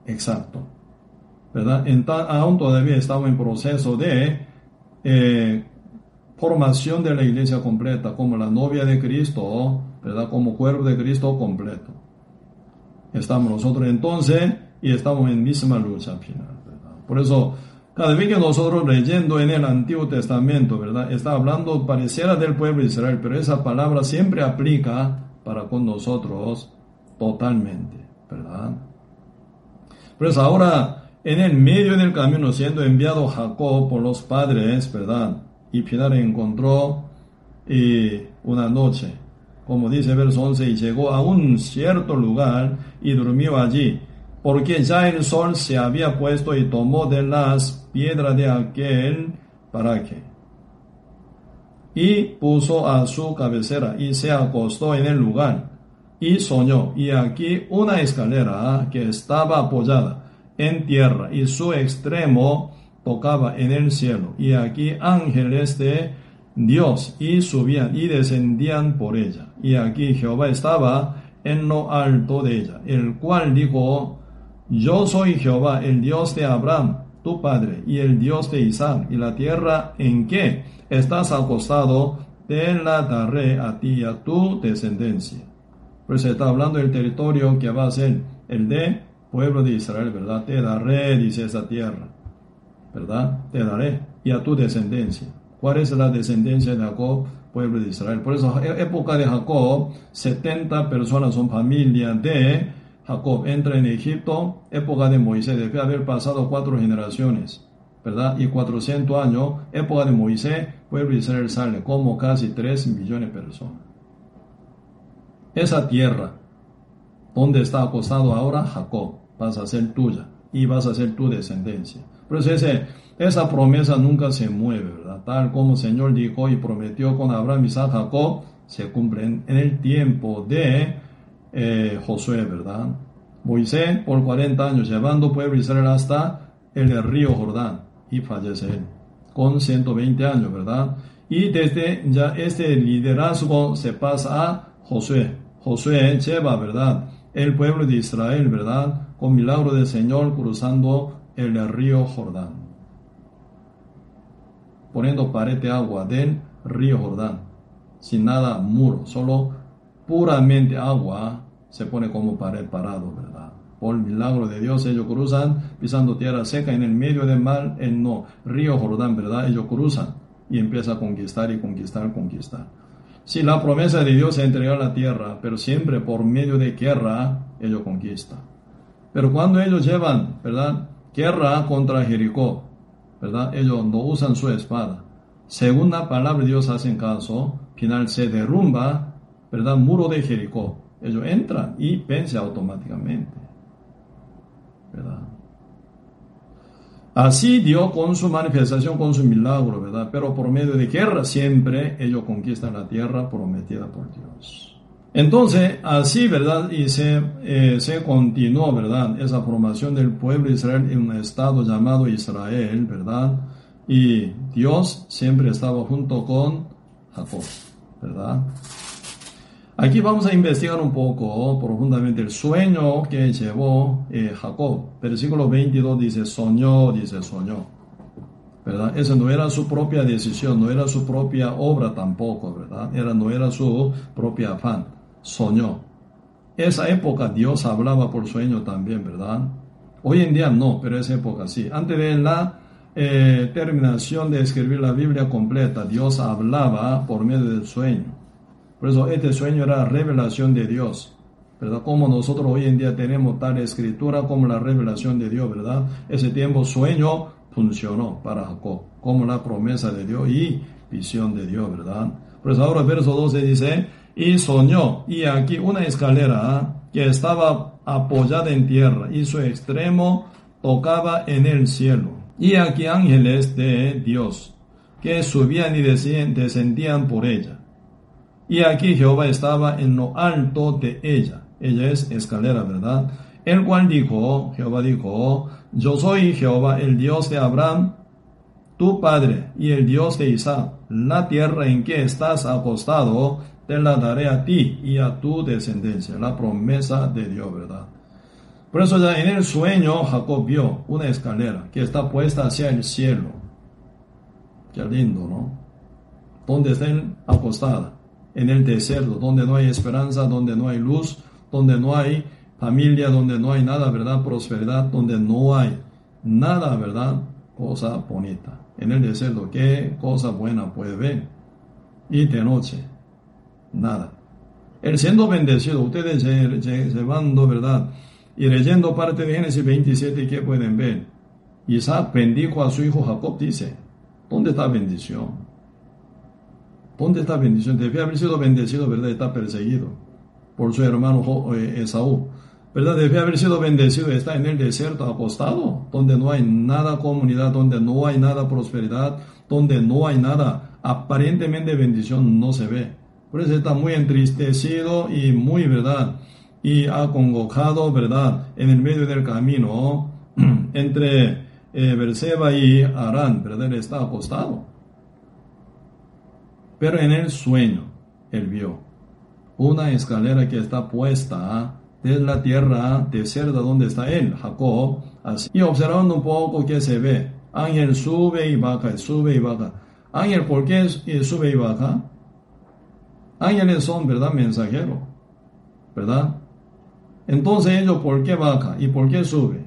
exacto. ¿Verdad? aún todavía estamos en proceso de eh, formación de la iglesia completa, como la novia de Cristo, ¿verdad? Como cuerpo de Cristo completo. Estamos nosotros entonces y estamos en misma lucha final, ¿verdad? Por eso, cada vez que nosotros leyendo en el Antiguo Testamento, ¿verdad? Está hablando pareciera del pueblo de Israel, pero esa palabra siempre aplica para con nosotros totalmente, ¿verdad? Por eso ahora, en el medio del camino, siendo enviado Jacob por los padres, ¿verdad? Y Pilar encontró y una noche, como dice verso 11, y llegó a un cierto lugar y durmió allí porque ya el sol se había puesto y tomó de las piedras de aquel paraje. Y puso a su cabecera y se acostó en el lugar y soñó. Y aquí una escalera que estaba apoyada en tierra y su extremo tocaba en el cielo. Y aquí ángeles de Dios y subían y descendían por ella. Y aquí Jehová estaba en lo alto de ella, el cual dijo, yo soy Jehová, el Dios de Abraham, tu padre, y el Dios de Isaac, y la tierra en que estás acostado, te la daré a ti y a tu descendencia. Pues está hablando del territorio que va a ser el de pueblo de Israel, ¿verdad? Te daré, dice esa tierra, ¿verdad? Te daré y a tu descendencia. ¿Cuál es la descendencia de Jacob? Pueblo de Israel. Por eso, época de Jacob, 70 personas son familia de Jacob entra en Egipto, época de Moisés, debe haber pasado cuatro generaciones, ¿verdad? Y 400 años, época de Moisés, pueblo de Israel sale como casi 3 millones de personas. Esa tierra, donde está acostado ahora Jacob, vas a ser tuya y vas a ser tu descendencia. Por ese, esa promesa nunca se mueve, ¿verdad? Tal como el Señor dijo y prometió con Abraham, Isaac, Jacob, se cumple en el tiempo de eh, Josué, ¿verdad? Moisés por 40 años llevando pueblo Israel hasta el río Jordán y fallece él con 120 años, ¿verdad? Y desde ya este liderazgo se pasa a Josué. Josué lleva, ¿verdad? El pueblo de Israel, ¿verdad? Con milagro del Señor cruzando el río Jordán. Poniendo pared de agua del río Jordán. Sin nada muro, solo puramente agua se pone como pared parado, ¿verdad? Por milagro de Dios ellos cruzan pisando tierra seca en el medio del mar, en no, río Jordán, ¿verdad? Ellos cruzan y empieza a conquistar y conquistar, conquistar. Si la promesa de Dios es entregar la tierra, pero siempre por medio de guerra, ellos conquistan. Pero cuando ellos llevan, ¿verdad? Guerra contra Jericó, ¿verdad? Ellos no usan su espada. Según la palabra de Dios hacen caso, final se derrumba ¿verdad? Muro de Jericó. Ellos entran y vence automáticamente. ¿Verdad? Así dio con su manifestación, con su milagro, ¿verdad? Pero por medio de guerra siempre ellos conquistan la tierra prometida por Dios. Entonces, así, ¿verdad? Y se, eh, se continuó, ¿verdad? Esa formación del pueblo de Israel en un estado llamado Israel, ¿verdad? Y Dios siempre estaba junto con Jacob, ¿verdad? Aquí vamos a investigar un poco profundamente el sueño que llevó eh, Jacob. Versículo 22 dice, soñó, dice, soñó. ¿Verdad? Eso no era su propia decisión, no era su propia obra tampoco, ¿verdad? Era, no era su propia afán. Soñó. Esa época Dios hablaba por sueño también, ¿verdad? Hoy en día no, pero esa época sí. Antes de la eh, terminación de escribir la Biblia completa, Dios hablaba por medio del sueño. Por eso este sueño era revelación de Dios, ¿verdad? Como nosotros hoy en día tenemos tal escritura como la revelación de Dios, ¿verdad? Ese tiempo sueño funcionó para Jacob, como la promesa de Dios y visión de Dios, ¿verdad? Pues ahora el verso 12 dice, y soñó, y aquí una escalera que estaba apoyada en tierra, y su extremo tocaba en el cielo. Y aquí ángeles de Dios, que subían y descendían por ella. Y aquí Jehová estaba en lo alto de ella. Ella es escalera, ¿verdad? El cual dijo, Jehová dijo, yo soy Jehová, el Dios de Abraham, tu padre, y el Dios de Isaac. La tierra en que estás acostado, te la daré a ti y a tu descendencia. La promesa de Dios, ¿verdad? Por eso ya en el sueño Jacob vio una escalera que está puesta hacia el cielo. Qué lindo, ¿no? Donde está acostada, en el desierto, donde no hay esperanza, donde no hay luz, donde no hay familia, donde no hay nada, ¿verdad? Prosperidad, donde no hay nada, ¿verdad? Cosa bonita. En el desierto, ¿qué cosa buena puede ver? Y de noche, nada. El siendo bendecido, ustedes llevando, ¿verdad? Y leyendo parte de Génesis 27, ¿qué pueden ver? Isaac bendijo a su hijo Jacob, dice, ¿dónde está bendición? ¿Dónde está bendición? Debe haber sido bendecido, ¿verdad? Está perseguido por su hermano eh, Esaú. ¿Verdad? Debe haber sido bendecido, está en el desierto acostado, donde no hay nada comunidad, donde no hay nada prosperidad, donde no hay nada, aparentemente bendición no se ve. Por eso está muy entristecido y muy, ¿verdad? Y ha congojado, ¿verdad? En el medio del camino entre eh, Berseba y Arán, ¿verdad? Está acostado. Pero en el sueño, él vio una escalera que está puesta de la tierra desierta donde está él, Jacob, así. Y observando un poco que se ve, ángel sube y baja, sube y baja. Ángel, ¿por qué sube y baja? Ángeles son, ¿verdad? Mensajeros, ¿verdad? Entonces ellos, ¿por qué baja y por qué sube?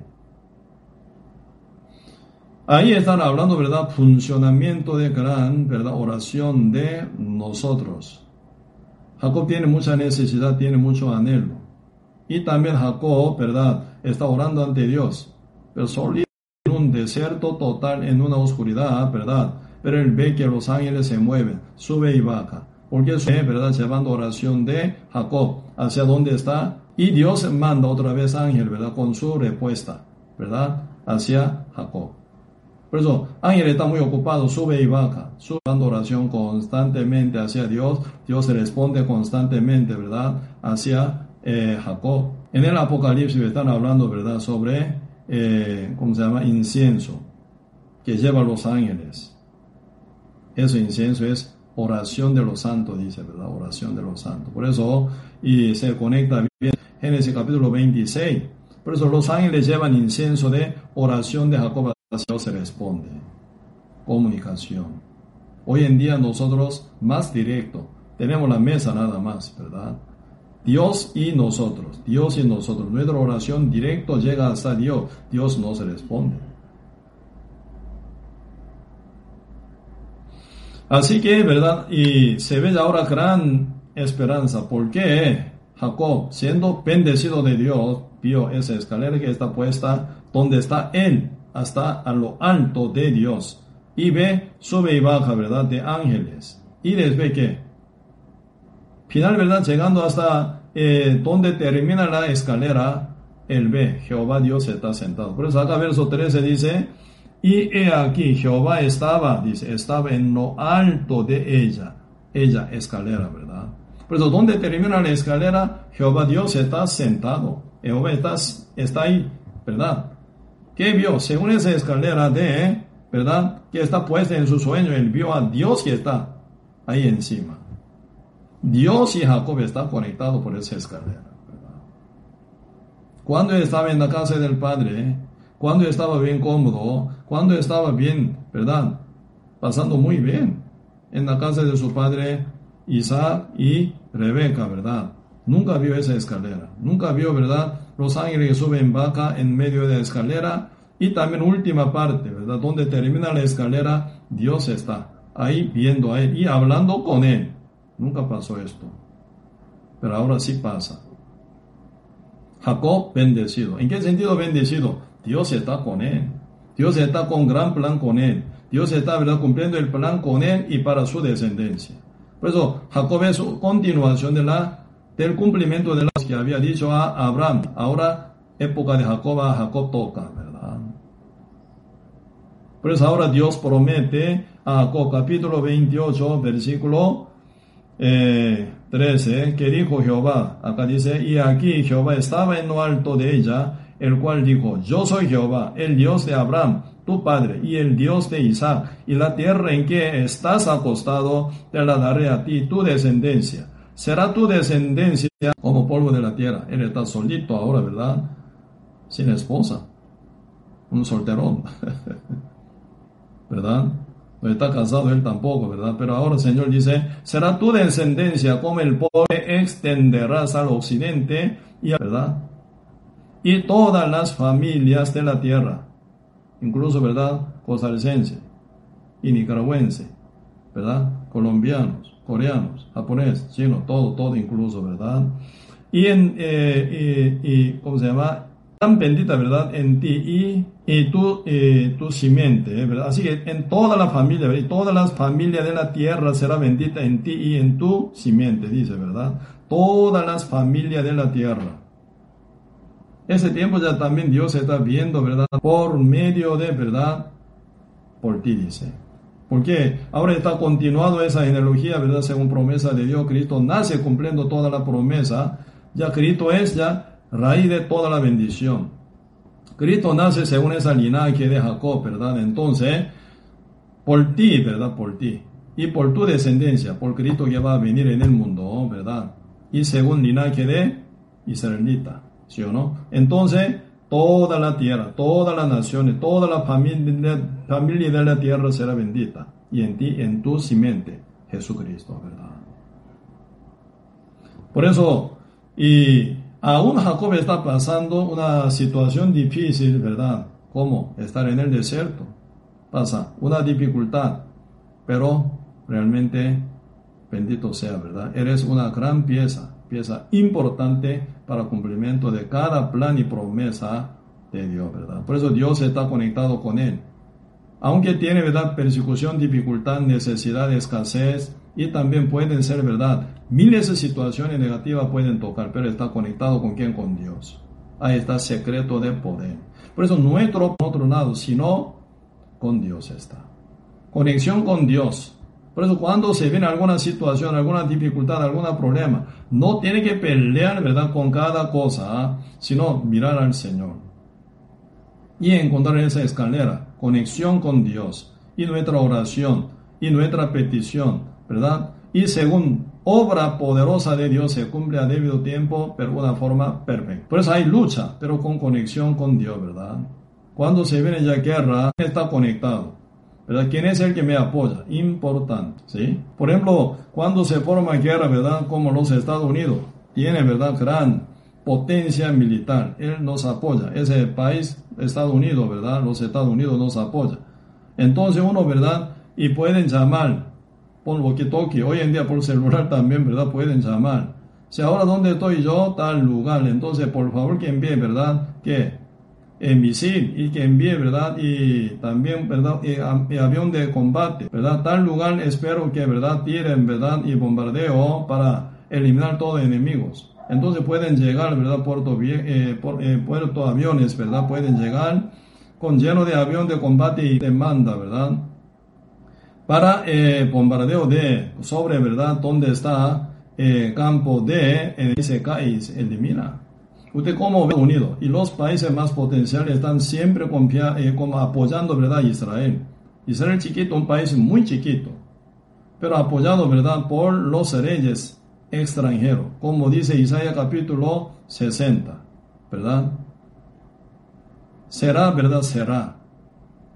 Ahí están hablando, ¿verdad? Funcionamiento de gran, ¿verdad? Oración de nosotros. Jacob tiene mucha necesidad, tiene mucho anhelo. Y también Jacob, ¿verdad? Está orando ante Dios. Pero solo en un desierto total, en una oscuridad, ¿verdad? Pero él ve que los ángeles se mueven, sube y baja. Porque sube, ¿verdad? Llevando oración de Jacob. ¿Hacia dónde está? Y Dios manda otra vez ángel, ¿verdad? Con su respuesta, ¿verdad? Hacia Jacob. Por eso, ángel está muy ocupado, sube y baja, sube dando oración constantemente hacia Dios. Dios responde constantemente, ¿verdad? Hacia eh, Jacob. En el Apocalipsis están hablando, ¿verdad?, sobre, eh, ¿cómo se llama?, incienso, que lleva los ángeles. Ese incienso es oración de los santos, dice, ¿verdad? Oración de los santos. Por eso, y se conecta bien Génesis capítulo 26. Por eso los ángeles llevan incienso de oración de Jacob, Dios se responde. Comunicación. Hoy en día nosotros más directo, tenemos la mesa nada más, ¿verdad? Dios y nosotros, Dios y nosotros. Nuestra oración directo llega hasta Dios, Dios no se responde. Así que, ¿verdad? Y se ve ahora gran esperanza. porque Jacob, siendo bendecido de Dios, vio esa escalera que está puesta donde está él, hasta a lo alto de Dios. Y ve, sube y baja, ¿verdad? De ángeles. Y después que Final, ¿verdad? Llegando hasta eh, donde termina la escalera, él ve, Jehová Dios está sentado. Por eso acá verso 13 dice, y he aquí, Jehová estaba, dice, estaba en lo alto de ella, ella escalera, ¿verdad? Por eso, donde termina la escalera, Jehová Dios está sentado, Jehová está, ahí, ¿verdad? ¿Qué vio? Según esa escalera de, ¿verdad? Que está puesta en su sueño, él vio a Dios que está ahí encima. Dios y Jacob están conectados por esa escalera. Cuando estaba en la casa del Padre, cuando estaba bien cómodo, cuando estaba bien, ¿verdad? Pasando muy bien en la casa de su padre Isaac y Rebeca, ¿verdad? Nunca vio esa escalera, nunca vio, ¿verdad? Los ángeles que suben vaca en medio de la escalera y también última parte, ¿verdad? Donde termina la escalera, Dios está ahí viendo a él y hablando con él. Nunca pasó esto. Pero ahora sí pasa. Jacob bendecido. ¿En qué sentido bendecido? Dios está con él. Dios está con gran plan con él. Dios está ¿verdad? cumpliendo el plan con él y para su descendencia. Por eso Jacob es continuación del cumplimiento de las que había dicho a Abraham. Ahora, época de Jacob, a Jacob toca, ¿verdad? Por eso ahora Dios promete a Jacob, capítulo 28, versículo 13, eh, que dijo Jehová, acá dice, y aquí Jehová estaba en lo alto de ella, el cual dijo, yo soy Jehová, el Dios de Abraham, tu padre, y el Dios de Isaac, y la tierra en que estás acostado, te la daré a ti, tu descendencia. Será tu descendencia como polvo de la tierra. Él está solito ahora, ¿verdad? Sin esposa. Un solterón. ¿Verdad? No está casado él tampoco, ¿verdad? Pero ahora el Señor dice, será tu descendencia como el polvo, extenderás al occidente, y ¿verdad? Y todas las familias de la tierra, incluso, ¿verdad? Costarricense y nicaragüense, ¿verdad? Colombianos, coreanos, japonés, chino, todo, todo incluso, ¿verdad? Y en, eh, y, ¿cómo se llama? Tan bendita, ¿verdad? En ti y, y tu, tu simiente, ¿eh? ¿verdad? Así que en toda la familia, ¿verdad? Y todas las familias de la tierra será bendita en ti y en tu simiente, dice, ¿verdad? Todas las familias de la tierra. Ese tiempo ya también Dios está viendo, ¿verdad? Por medio de, ¿verdad? Por ti, dice. Porque ahora está continuado esa genealogía, ¿verdad? Según promesa de Dios, Cristo nace cumpliendo toda la promesa. Ya Cristo es ya raíz de toda la bendición. Cristo nace según esa linaje de Jacob, ¿verdad? Entonces, por ti, ¿verdad? Por ti. Y por tu descendencia, por Cristo que va a venir en el mundo, ¿verdad? Y según linaje de Israelita. ¿Sí o no? Entonces, toda la tierra, todas las naciones, toda la familia, de la tierra será bendita. Y en ti, en tu simiente, Jesucristo, ¿verdad? Por eso, y aún Jacob está pasando una situación difícil, ¿verdad? ¿Cómo? Estar en el desierto. Pasa una dificultad, pero realmente, bendito sea, ¿verdad? Eres una gran pieza pieza importante para cumplimiento de cada plan y promesa de Dios, ¿verdad? Por eso Dios está conectado con él. Aunque tiene, ¿verdad? Persecución, dificultad, necesidad, escasez, y también pueden ser, ¿verdad? Miles de situaciones negativas pueden tocar, pero está conectado con quién? Con Dios. Ahí está secreto de poder. Por eso nuestro otro lado, sino con Dios está. Conexión con Dios por eso cuando se viene alguna situación, alguna dificultad, algún problema, no tiene que pelear, ¿verdad?, con cada cosa, ¿ah? sino mirar al Señor. Y encontrar esa escalera, conexión con Dios, y nuestra oración, y nuestra petición, ¿verdad? Y según obra poderosa de Dios se cumple a debido tiempo, pero de una forma perfecta. Por eso hay lucha, pero con conexión con Dios, ¿verdad? Cuando se viene ya guerra, está conectado. ¿Verdad? ¿Quién es el que me apoya? Importante, ¿sí? Por ejemplo, cuando se forma guerra, ¿verdad? Como los Estados Unidos, tiene, ¿verdad? Gran potencia militar, él nos apoya. Ese país, Estados Unidos, ¿verdad? Los Estados Unidos nos apoya. Entonces uno, ¿verdad? Y pueden llamar por walkie-talkie, hoy en día por celular también, ¿verdad? Pueden llamar. Si ahora donde estoy yo, tal lugar, entonces por favor que envíe, ¿verdad? Que misil y que envíe, ¿verdad? Y también, ¿verdad? Y, avión de combate, ¿verdad? Tal lugar espero que, ¿verdad? Tiren, ¿verdad? Y bombardeo para eliminar todos enemigos. Entonces pueden llegar, ¿verdad? Puerto, eh, eh, puerto aviones, ¿verdad? Pueden llegar con lleno de avión de combate y demanda, ¿verdad? Para eh, bombardeo de sobre, ¿verdad? Donde está eh, campo de, ese se elimina. Usted como Unido y los países más potenciales están siempre eh, apoyando ¿verdad? Israel. Israel chiquito, un país muy chiquito, pero apoyado ¿verdad? por los reyes extranjeros, como dice Isaías capítulo 60, ¿verdad? Será, ¿verdad? Será.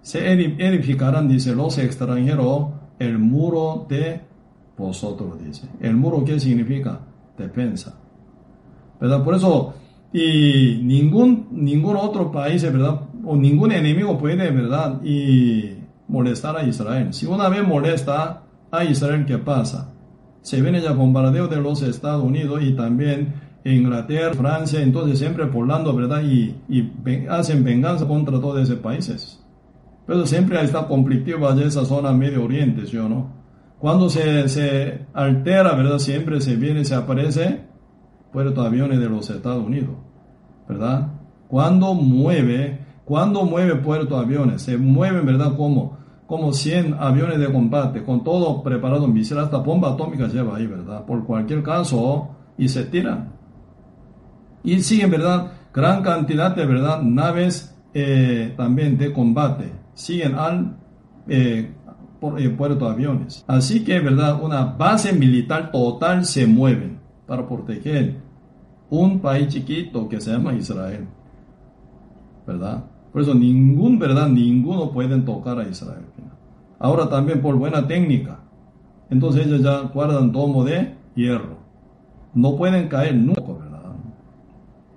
Se edificarán, dice, los extranjeros, el muro de vosotros, dice. ¿El muro qué significa? Defensa. ¿Verdad? Por eso y ningún, ningún otro país, ¿verdad? O ningún enemigo puede, ¿verdad? Y molestar a Israel. Si una vez molesta a Israel, ¿qué pasa? Se viene ya bombardeo de los Estados Unidos y también Inglaterra, Francia, entonces siempre poblando, ¿verdad? Y, y hacen venganza contra todos esos países. Pero siempre está conflictiva esa zona Medio Oriente, ¿sí o no? Cuando se, se altera, ¿verdad? Siempre se viene, se aparece puerto aviones de los Estados Unidos, ¿verdad? Cuando mueve, cuando mueve puerto aviones, se mueven, ¿verdad? Como, como 100 aviones de combate, con todo preparado en misil, hasta bomba atómica lleva ahí, ¿verdad? Por cualquier caso, y se tiran. Y siguen, ¿verdad? Gran cantidad de, ¿verdad? Naves eh, también de combate. Siguen al eh, por, eh, puerto aviones. Así que, ¿verdad? Una base militar total se mueve para proteger un país chiquito que se llama Israel. ¿Verdad? Por eso ningún, ¿verdad? Ninguno pueden tocar a Israel. Ahora también por buena técnica. Entonces ellos ya guardan tomo de hierro. No pueden caer nunca, ¿verdad?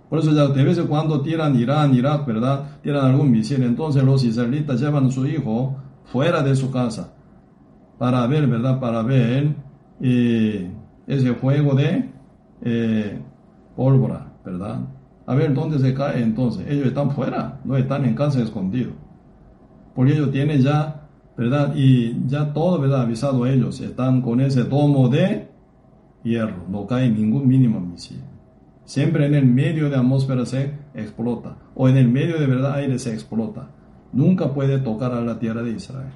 Por eso ya de vez en cuando tiran Irán, Irak, ¿verdad? Tiran algún misil. Entonces los israelitas llevan a su hijo fuera de su casa para ver, ¿verdad? Para ver eh, ese fuego de eh, pólvora, ¿verdad? A ver dónde se cae entonces. Ellos están fuera, no están en casa escondidos. Porque ellos tienen ya, ¿verdad? Y ya todo, ¿verdad? Avisado a ellos. Están con ese tomo de hierro. No cae ningún mínimo misil. Siempre en el medio de atmósfera se explota. O en el medio de verdad aire se explota. Nunca puede tocar a la tierra de Israel.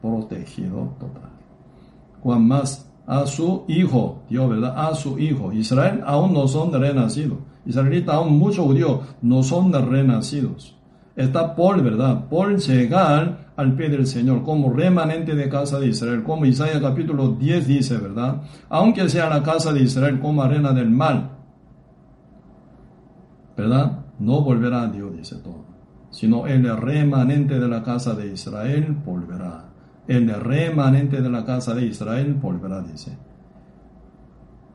Protegido total. Juan más a su hijo, Dios, ¿verdad? A su hijo. Israel aún no son renacidos. Israelitas aún muchos judíos no son renacidos. Está por, ¿verdad? Por llegar al pie del Señor como remanente de casa de Israel, como Isaías capítulo 10 dice, ¿verdad? Aunque sea la casa de Israel como arena del mal, ¿verdad? No volverá a Dios, dice todo, sino el remanente de la casa de Israel volverá el remanente de la casa de Israel volverá, dice.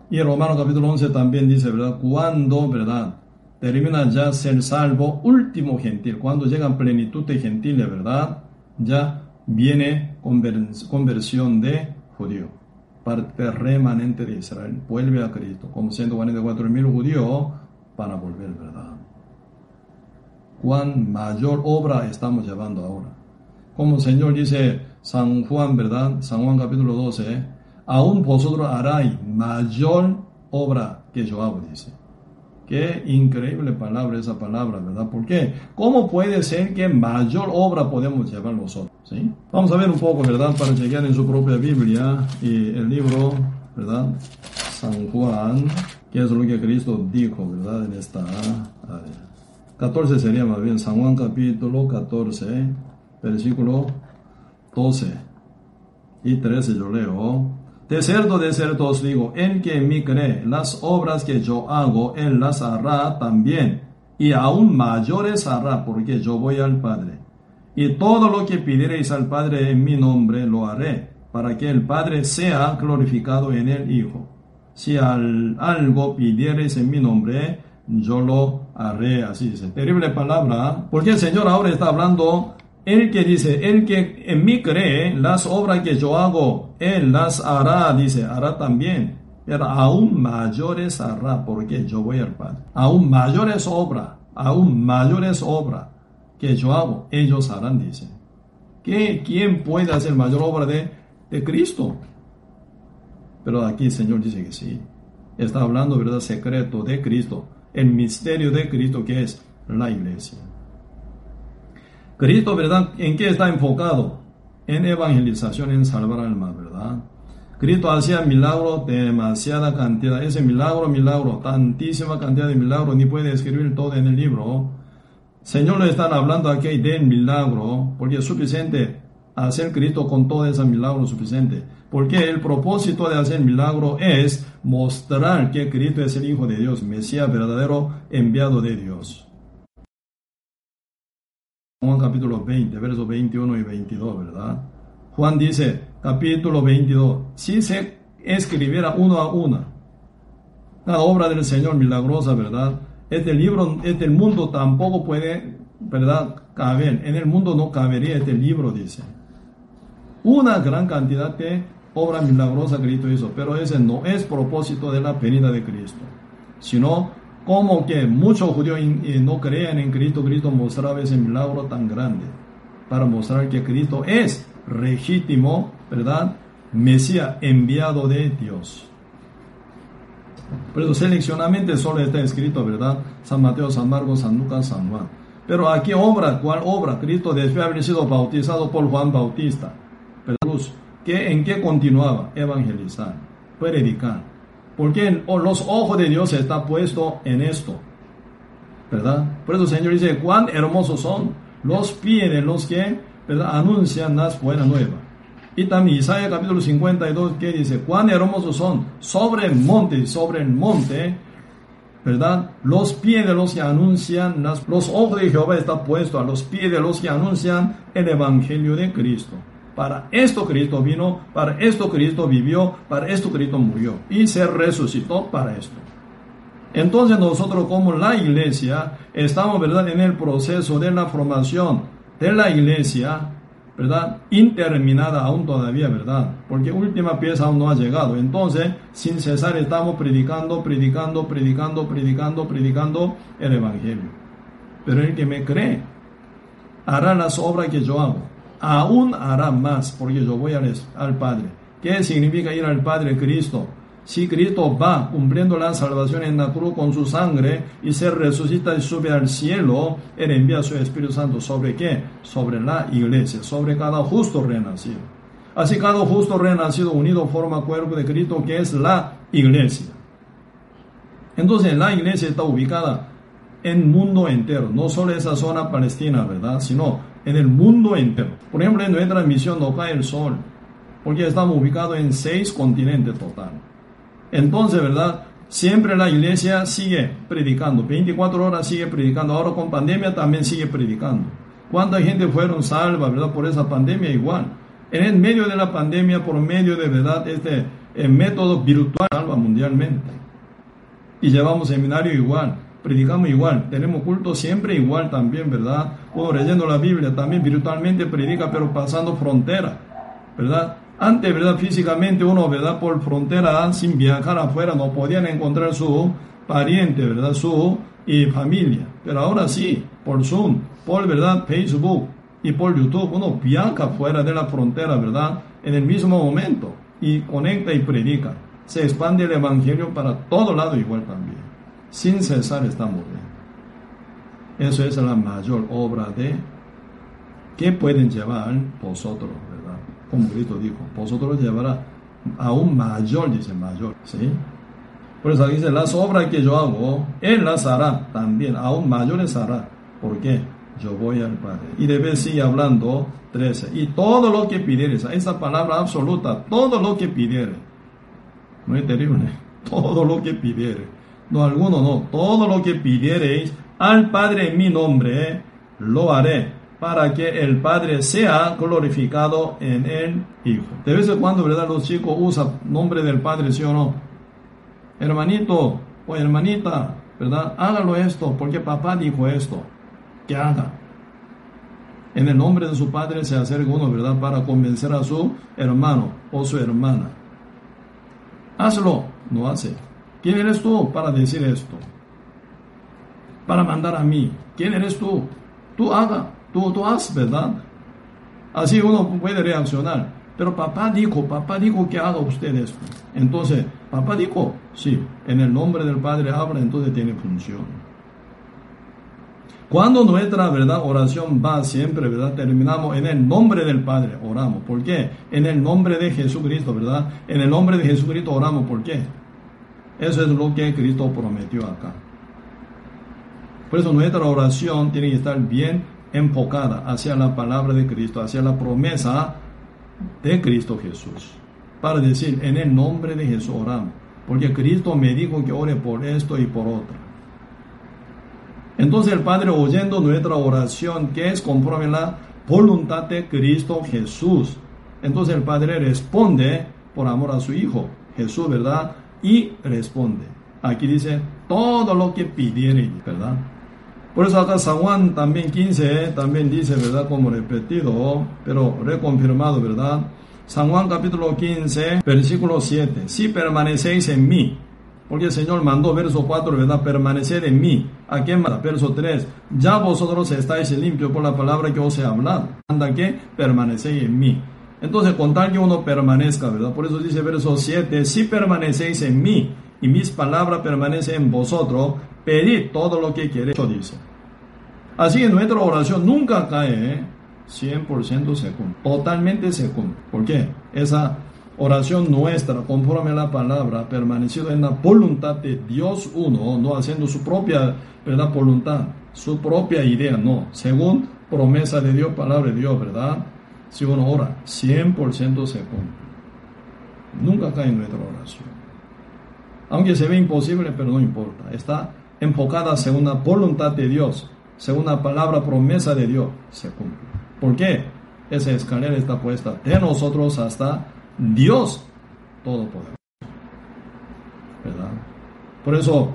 Y en Romano capítulo 11 también dice, ¿verdad? Cuando, ¿verdad? Termina ya ser salvo, último gentil, cuando llegan plenitud de gentiles, ¿verdad? Ya viene conversión de judío, parte remanente de Israel, vuelve a Cristo, como 144 mil judíos para volver, ¿verdad? Cuán mayor obra estamos llevando ahora. Como el Señor dice, San Juan, ¿verdad? San Juan capítulo 12, aún vosotros haráis mayor obra que yo hago, dice. Qué increíble palabra esa palabra, ¿verdad? ¿Por qué? ¿Cómo puede ser que mayor obra podemos llevar nosotros? ¿sí? Vamos a ver un poco, ¿verdad? Para chequear en su propia Biblia y el libro, ¿verdad? San Juan, que es lo que Cristo dijo, ¿verdad? En esta área. 14 sería más bien, San Juan capítulo 14, versículo 12 y 13 yo leo. De cierto, de cierto os digo, el que en mí cree, las obras que yo hago, él las hará también, y aún mayores hará, porque yo voy al Padre. Y todo lo que pidiereis al Padre en mi nombre, lo haré, para que el Padre sea glorificado en el Hijo. Si algo pidiereis en mi nombre, yo lo haré. Así dice. Terrible palabra, porque el Señor ahora está hablando el que dice, el que en mí cree, las obras que yo hago, él las hará, dice, hará también. Pero aún mayores hará, porque yo voy al Padre. Aún mayores obras, aún mayores obras que yo hago, ellos harán, dice. ¿Qué, ¿Quién puede hacer mayor obra de, de Cristo? Pero aquí el Señor dice que sí. Está hablando, ¿verdad? Secreto de Cristo. El misterio de Cristo que es la iglesia. Cristo, ¿verdad? ¿En qué está enfocado? En evangelización, en salvar almas, ¿verdad? Cristo hacía milagros de demasiada cantidad. Ese milagro, milagro, tantísima cantidad de milagros, ni puede escribir todo en el libro. Señor le están hablando aquí del milagro, porque es suficiente hacer Cristo con todo ese milagro suficiente. Porque el propósito de hacer milagro es mostrar que Cristo es el Hijo de Dios, Mesías verdadero, enviado de Dios. Juan capítulo 20, versos 21 y 22, ¿verdad? Juan dice, capítulo 22, si se escribiera uno a una la obra del Señor milagrosa, ¿verdad? Este libro, este mundo tampoco puede, ¿verdad? Caber. En el mundo no cabería este libro, dice. Una gran cantidad de obra milagrosa Cristo hizo, pero ese no es propósito de la venida de Cristo. sino como que muchos judíos no creían en Cristo, Cristo mostraba ese milagro tan grande para mostrar que Cristo es legítimo, ¿verdad? Mesías enviado de Dios. Por eso seleccionadamente solo está escrito, ¿verdad? San Mateo, San Marcos, San Lucas, San Juan. Pero aquí obra, ¿cuál obra? Cristo después de haber sido bautizado por Juan Bautista, ¿verdad? ¿Qué, ¿En qué continuaba? Evangelizar, predicar porque los ojos de Dios están puestos en esto. ¿Verdad? Por eso el Señor dice, cuán hermosos son los pies de los que anuncian las buenas nuevas. Y también Isaías capítulo 52 que dice, cuán hermosos son sobre el monte, sobre el monte, ¿verdad? Los pies de los que anuncian, las, los ojos de Jehová están puestos a los pies de los que anuncian el Evangelio de Cristo. Para esto Cristo vino, para esto Cristo vivió, para esto Cristo murió y se resucitó para esto. Entonces nosotros como la iglesia estamos, ¿verdad?, en el proceso de la formación de la iglesia, ¿verdad?, interminada aún todavía, ¿verdad? Porque última pieza aún no ha llegado. Entonces, sin cesar estamos predicando, predicando, predicando, predicando, predicando el Evangelio. Pero el que me cree hará las obras que yo hago aún hará más, porque yo voy al, Padre. ¿Qué significa ir al Padre Cristo? Si Cristo va cumpliendo la salvación en la cruz con su sangre y se resucita y sube al cielo, Él envía su Espíritu Santo. ¿Sobre qué? Sobre la iglesia, sobre cada justo renacido. Así cada justo renacido unido forma cuerpo de Cristo que es la iglesia. Entonces la iglesia está ubicada en mundo entero, no solo esa zona palestina, ¿verdad? Sino en el mundo entero. Por ejemplo, en nuestra misión no cae el sol, porque estamos ubicados en seis continentes total. Entonces, ¿verdad? Siempre la iglesia sigue predicando, 24 horas sigue predicando, ahora con pandemia también sigue predicando. ¿Cuánta gente fueron salvas, verdad, por esa pandemia? Igual. En el medio de la pandemia, por medio de verdad, este el método virtual salva mundialmente. Y llevamos seminario igual predicamos igual, tenemos culto siempre igual también, ¿verdad? Uno leyendo la Biblia también virtualmente predica, pero pasando frontera, ¿verdad? Antes, ¿verdad? Físicamente uno, ¿verdad? Por frontera, sin viajar afuera, no podían encontrar su pariente, ¿verdad? Su familia. Pero ahora sí, por Zoom, por, ¿verdad? Facebook y por YouTube, uno viaja fuera de la frontera, ¿verdad? En el mismo momento y conecta y predica. Se expande el Evangelio para todo lado igual también sin cesar estamos bien. Eso es la mayor obra de que pueden llevar vosotros, ¿verdad? Como Cristo dijo, vosotros llevará aún mayor, dice mayor, ¿sí? Por eso dice, las obras que yo hago, Él las hará también, aún mayores hará. ¿Por qué? Yo voy al Padre. Y debe sigue hablando 13. Y todo lo que pidieres, esa palabra absoluta, todo lo que pidieres. No es terrible. Todo lo que pidieres no alguno, no, todo lo que pidiereis al Padre en mi nombre, lo haré, para que el Padre sea glorificado en el Hijo. De vez en cuando, ¿verdad? Los chicos usan nombre del Padre, ¿sí o no? Hermanito o hermanita, ¿verdad? Hágalo esto, porque papá dijo esto, que haga. En el nombre de su padre se acerca uno, ¿verdad? Para convencer a su hermano o su hermana. Hazlo, no hace. ¿Quién eres tú para decir esto? Para mandar a mí. ¿Quién eres tú? Tú haga, tú, tú haz, ¿verdad? Así uno puede reaccionar. Pero papá dijo, papá dijo que haga usted esto. Entonces, papá dijo, sí, en el nombre del Padre habla, entonces tiene función. Cuando nuestra verdad oración va siempre, ¿verdad? Terminamos en el nombre del Padre, oramos. ¿Por qué? En el nombre de Jesucristo, ¿verdad? En el nombre de Jesucristo oramos. ¿Por qué? Eso es lo que Cristo prometió acá. Por eso nuestra oración tiene que estar bien enfocada hacia la palabra de Cristo, hacia la promesa de Cristo Jesús. Para decir, en el nombre de Jesús oramos. Porque Cristo me dijo que ore por esto y por otro. Entonces el Padre oyendo nuestra oración, que es conforme la voluntad de Cristo Jesús. Entonces el Padre responde por amor a su Hijo, Jesús, ¿verdad? Y responde. Aquí dice todo lo que pidiere, ¿verdad? Por eso acá San Juan también 15, también dice, ¿verdad? Como repetido, pero reconfirmado, ¿verdad? San Juan capítulo 15, versículo 7. Si permanecéis en mí Porque el Señor mandó, verso 4, ¿verdad? Permanecer en mí. ¿A qué manda? Verso 3. Ya vosotros estáis limpios por la palabra que os he hablado. Anda que permanecéis en mí. Entonces, con tal que uno permanezca, ¿verdad? Por eso dice verso 7, si permanecéis en mí y mis palabras permanecen en vosotros, pedid todo lo que queréis, dice. Así que nuestra oración nunca cae, ¿eh? 100% se cumple, totalmente se cumple. ¿Por qué? Esa oración nuestra, conforme a la palabra, permanecido en la voluntad de Dios uno, no haciendo su propia ¿verdad? voluntad, su propia idea, no, según promesa de Dios, palabra de Dios, ¿verdad? Si uno ora, 100% se cumple. Nunca cae en nuestra oración. Aunque se ve imposible, pero no importa. Está enfocada según la voluntad de Dios, según la palabra promesa de Dios, se cumple. ¿Por qué? Esa escalera está puesta de nosotros hasta Dios Todopoderoso. ¿Verdad? Por eso,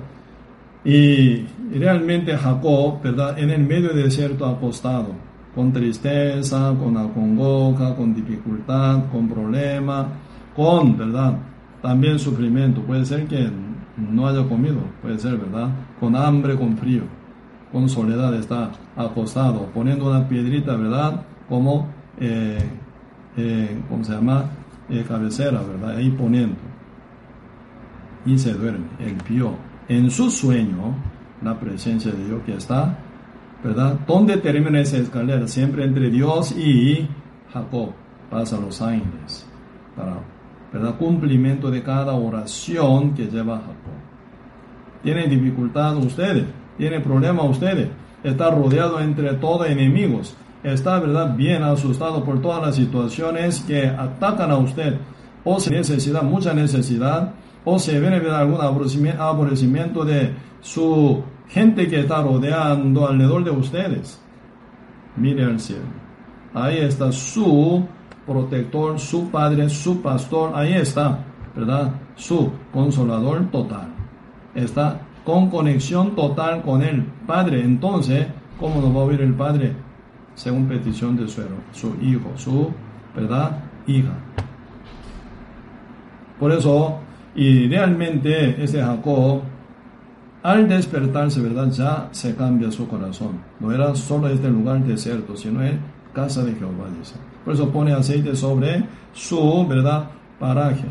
y, realmente Jacob, ¿verdad? En el medio del desierto acostado, con tristeza, con acongoja, con dificultad, con problema, con, ¿verdad? También sufrimiento. Puede ser que no haya comido, puede ser, ¿verdad? Con hambre, con frío, con soledad está acostado, poniendo una piedrita, ¿verdad? Como, eh, eh, ¿cómo se llama? Eh, cabecera, ¿verdad? Ahí poniendo. Y se duerme, el vio en su sueño la presencia de Dios que está, ¿verdad? ¿Dónde termina esa escalera? Siempre entre Dios y Jacob. Pasan los ángeles para, ¿verdad? Cumplimiento de cada oración que lleva Jacob. ¿Tiene dificultad ustedes? ¿Tiene problema ustedes? Está rodeado entre todos enemigos está, ¿verdad?, bien asustado por todas las situaciones que atacan a usted, o se necesita mucha necesidad, o se viene ¿verdad? algún aborrecimiento de su gente que está rodeando alrededor de ustedes. Mire al cielo. Ahí está su protector, su padre, su pastor. Ahí está, ¿verdad? Su consolador total. Está con conexión total con el Padre. Entonces, ¿cómo nos va a oír el Padre? según petición de su, su hijo, su ¿verdad? hija. Por eso, y realmente ese Jacob, al despertarse, ¿verdad? Ya se cambia su corazón. No era solo este lugar desierto, sino es casa de Jehová, dice. Por eso pone aceite sobre su, ¿verdad? Paraje,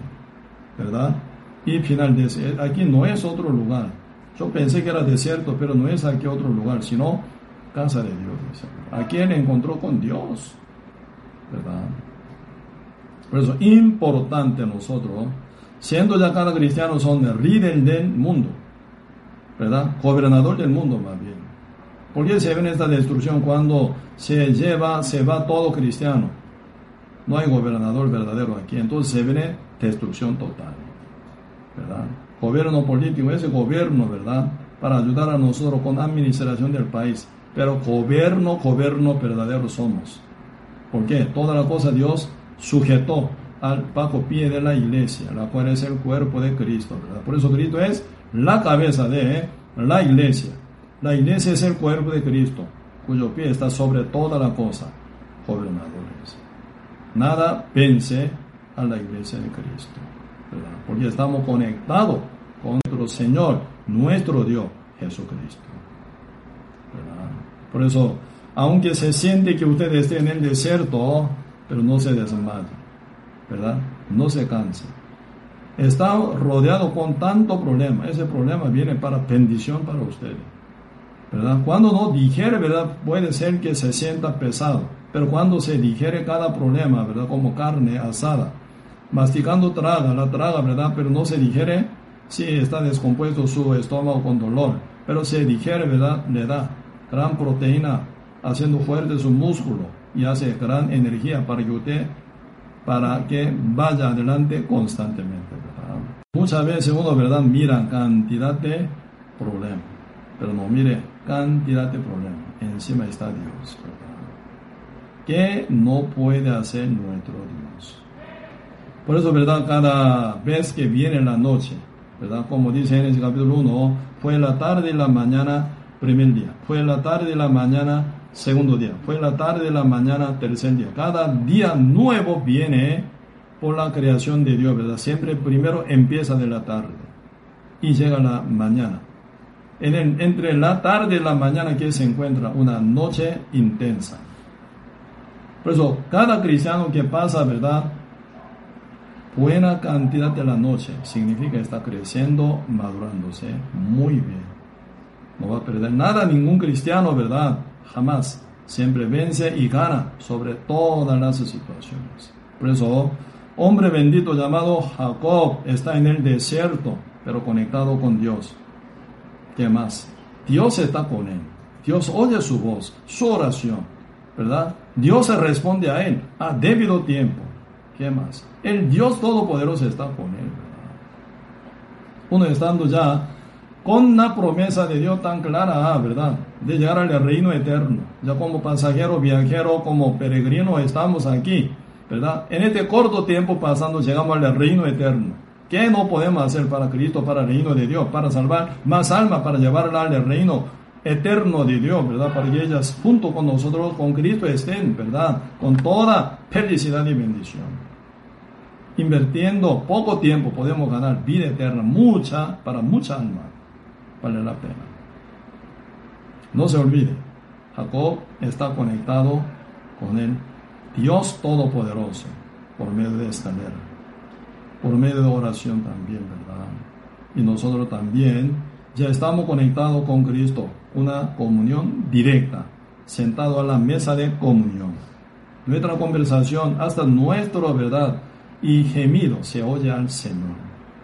¿verdad? Y final, de, aquí no es otro lugar. Yo pensé que era desierto, pero no es aquí otro lugar, sino casa de Dios. ¿A quién encontró con Dios? ¿Verdad? Por eso, importante nosotros, siendo ya cada cristiano, son el líder del mundo, ¿verdad? Gobernador del mundo más bien. ¿Por qué se ve esta destrucción cuando se lleva, se va todo cristiano? No hay gobernador verdadero aquí, entonces se viene destrucción total, ¿verdad? Gobierno político, ese gobierno, ¿verdad? Para ayudar a nosotros con administración del país pero gobierno, gobierno verdadero somos. ¿Por qué? Toda la cosa Dios sujetó al bajo pie de la iglesia, la cual es el cuerpo de Cristo. Por eso Cristo es la cabeza de la iglesia. La iglesia es el cuerpo de Cristo, cuyo pie está sobre toda la cosa. Gobernadores. Nada vence a la iglesia de Cristo. Porque estamos conectados con nuestro Señor, nuestro Dios, Jesucristo. Por eso, aunque se siente que usted esté en el desierto, pero no se desmaye, ¿verdad? No se canse. Está rodeado con tanto problema. Ese problema viene para bendición para usted. ¿verdad? Cuando no digiere, ¿verdad? Puede ser que se sienta pesado, pero cuando se digiere cada problema, ¿verdad? Como carne asada, masticando traga, la traga, ¿verdad? Pero no se digiere, sí está descompuesto su estómago con dolor, pero se digiere, ¿verdad? Le da gran proteína, haciendo fuerte su músculo y hace gran energía para que usted, para que vaya adelante constantemente. Muchas veces uno, ¿verdad? Mira cantidad de problemas, pero no mire cantidad de problemas. Encima está Dios, ¿Qué no puede hacer nuestro Dios? Por eso, ¿verdad? Cada vez que viene la noche, ¿verdad? Como dice en el capítulo 1, fue la tarde y la mañana primer día, fue la tarde de la mañana, segundo día, fue la tarde de la mañana, tercer día. Cada día nuevo viene por la creación de Dios, ¿verdad? Siempre primero empieza de la tarde. y llega la mañana. En entre la tarde y la mañana que se encuentra una noche intensa. Por eso, cada cristiano que pasa, ¿verdad? Buena cantidad de la noche significa está creciendo, madurándose muy bien. No va a perder nada ningún cristiano, ¿verdad? Jamás. Siempre vence y gana sobre todas las situaciones. Por eso, hombre bendito llamado Jacob está en el desierto, pero conectado con Dios. ¿Qué más? Dios está con él. Dios oye su voz, su oración, ¿verdad? Dios responde a él a debido tiempo. ¿Qué más? El Dios Todopoderoso está con él. Uno estando ya con la promesa de Dios tan clara, ¿verdad? De llegar al reino eterno. Ya como pasajero, viajero, como peregrino estamos aquí, ¿verdad? En este corto tiempo pasando llegamos al reino eterno. ¿Qué no podemos hacer para Cristo, para el reino de Dios, para salvar más almas, para llevarla al reino eterno de Dios, ¿verdad? Para que ellas junto con nosotros, con Cristo estén, ¿verdad? Con toda felicidad y bendición. Invirtiendo poco tiempo podemos ganar vida eterna, mucha, para mucha alma vale la pena. No se olvide, Jacob está conectado con el Dios Todopoderoso por medio de esta escalera, por medio de oración también, ¿verdad? Y nosotros también ya estamos conectados con Cristo, una comunión directa, sentado a la mesa de comunión. Nuestra conversación, hasta nuestro verdad y gemido se oye al Señor.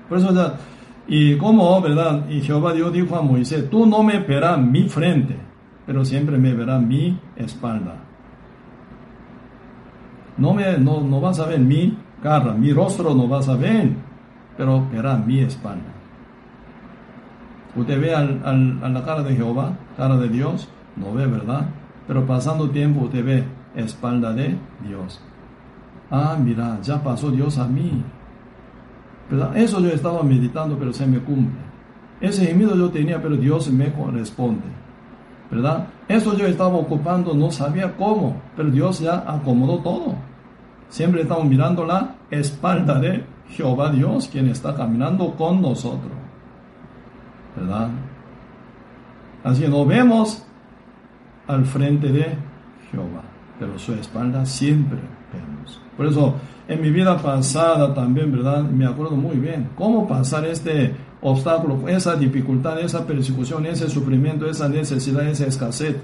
Por eso ya y como, ¿verdad? Y Jehová Dios dijo a Moisés, tú no me verás mi frente, pero siempre me verás mi espalda. No, me, no, no vas a ver mi cara, mi rostro no vas a ver, pero verás mi espalda. Usted ve al, al, a la cara de Jehová, cara de Dios, no ve, ¿verdad? Pero pasando tiempo usted ve espalda de Dios. Ah, mira, ya pasó Dios a mí. Eso yo estaba meditando, pero se me cumple. Ese gemido yo tenía, pero Dios me corresponde. ¿Verdad? Eso yo estaba ocupando, no sabía cómo, pero Dios ya acomodó todo. Siempre estamos mirando la espalda de Jehová Dios, quien está caminando con nosotros. ¿Verdad? Así que nos vemos al frente de Jehová, pero su espalda siempre vemos. Por eso en mi vida pasada también, ¿verdad? Me acuerdo muy bien cómo pasar este obstáculo, esa dificultad, esa persecución, ese sufrimiento, esa necesidad, esa escasez.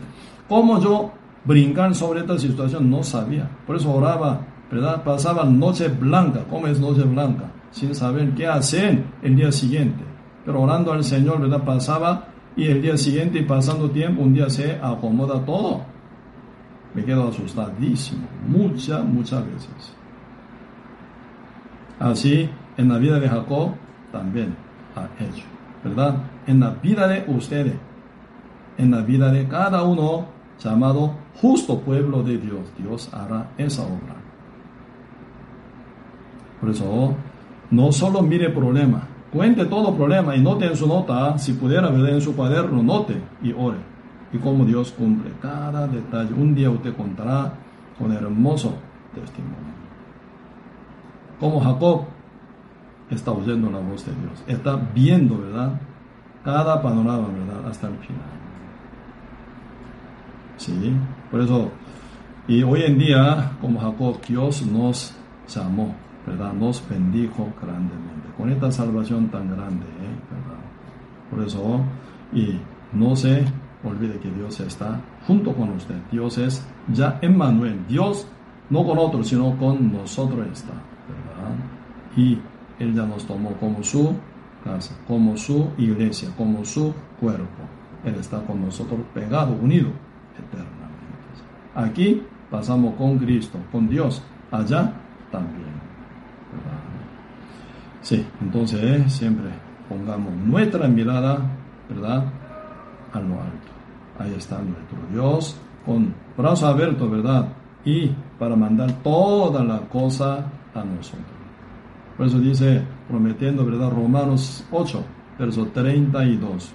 Cómo yo brincar sobre esta situación no sabía. Por eso oraba, ¿verdad? Pasaba noche blanca. ¿Cómo es noche blanca? Sin saber qué hacer el día siguiente. Pero orando al Señor, ¿verdad? Pasaba y el día siguiente y pasando tiempo, un día se acomoda todo. Me quedo asustadísimo, muchas, muchas veces. Así en la vida de Jacob también ha hecho, ¿verdad? En la vida de ustedes, en la vida de cada uno llamado justo pueblo de Dios, Dios hará esa obra. Por eso, no solo mire problema, cuente todo problema y note en su nota, si pudiera ver en su cuaderno, note y ore. Y cómo Dios cumple cada detalle. Un día usted contará con hermoso testimonio como Jacob, está oyendo la voz de Dios, está viendo, ¿verdad? Cada panorama, ¿verdad? Hasta el final. Sí, por eso, y hoy en día, como Jacob, Dios nos llamó, ¿verdad? Nos bendijo grandemente, con esta salvación tan grande, ¿eh? ¿verdad? Por eso, y no se olvide que Dios está junto con usted. Dios es ya Emmanuel. Dios no con otros, sino con nosotros está y Él ya nos tomó como su casa, como su iglesia, como su cuerpo. Él está con nosotros pegado, unido eternamente. Aquí pasamos con Cristo, con Dios, allá también. Sí, entonces eh, siempre pongamos nuestra mirada, ¿verdad? A lo alto. Ahí está nuestro Dios con brazo abierto, ¿verdad? Y para mandar toda la cosa a nosotros. Por eso dice, prometiendo, ¿verdad? Romanos 8, verso 32.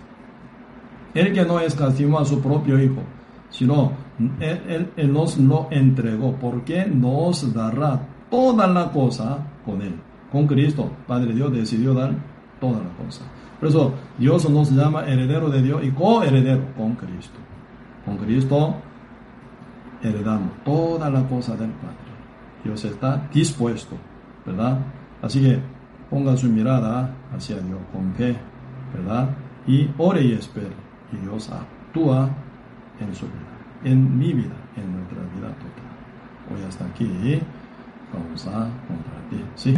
El que no escatimó a su propio Hijo, sino él, él, nos lo entregó, porque nos dará toda la cosa con Él. Con Cristo, Padre Dios decidió dar toda la cosa. Por eso Dios nos llama heredero de Dios y coheredero con Cristo. Con Cristo heredamos toda la cosa del Padre. Dios está dispuesto, ¿verdad? Así que ponga su mirada hacia Dios con fe, ¿verdad? Y ore y espere. Y Dios actúa en su vida, en mi vida, en nuestra vida total. Hoy hasta aquí vamos a compartir. ¿sí?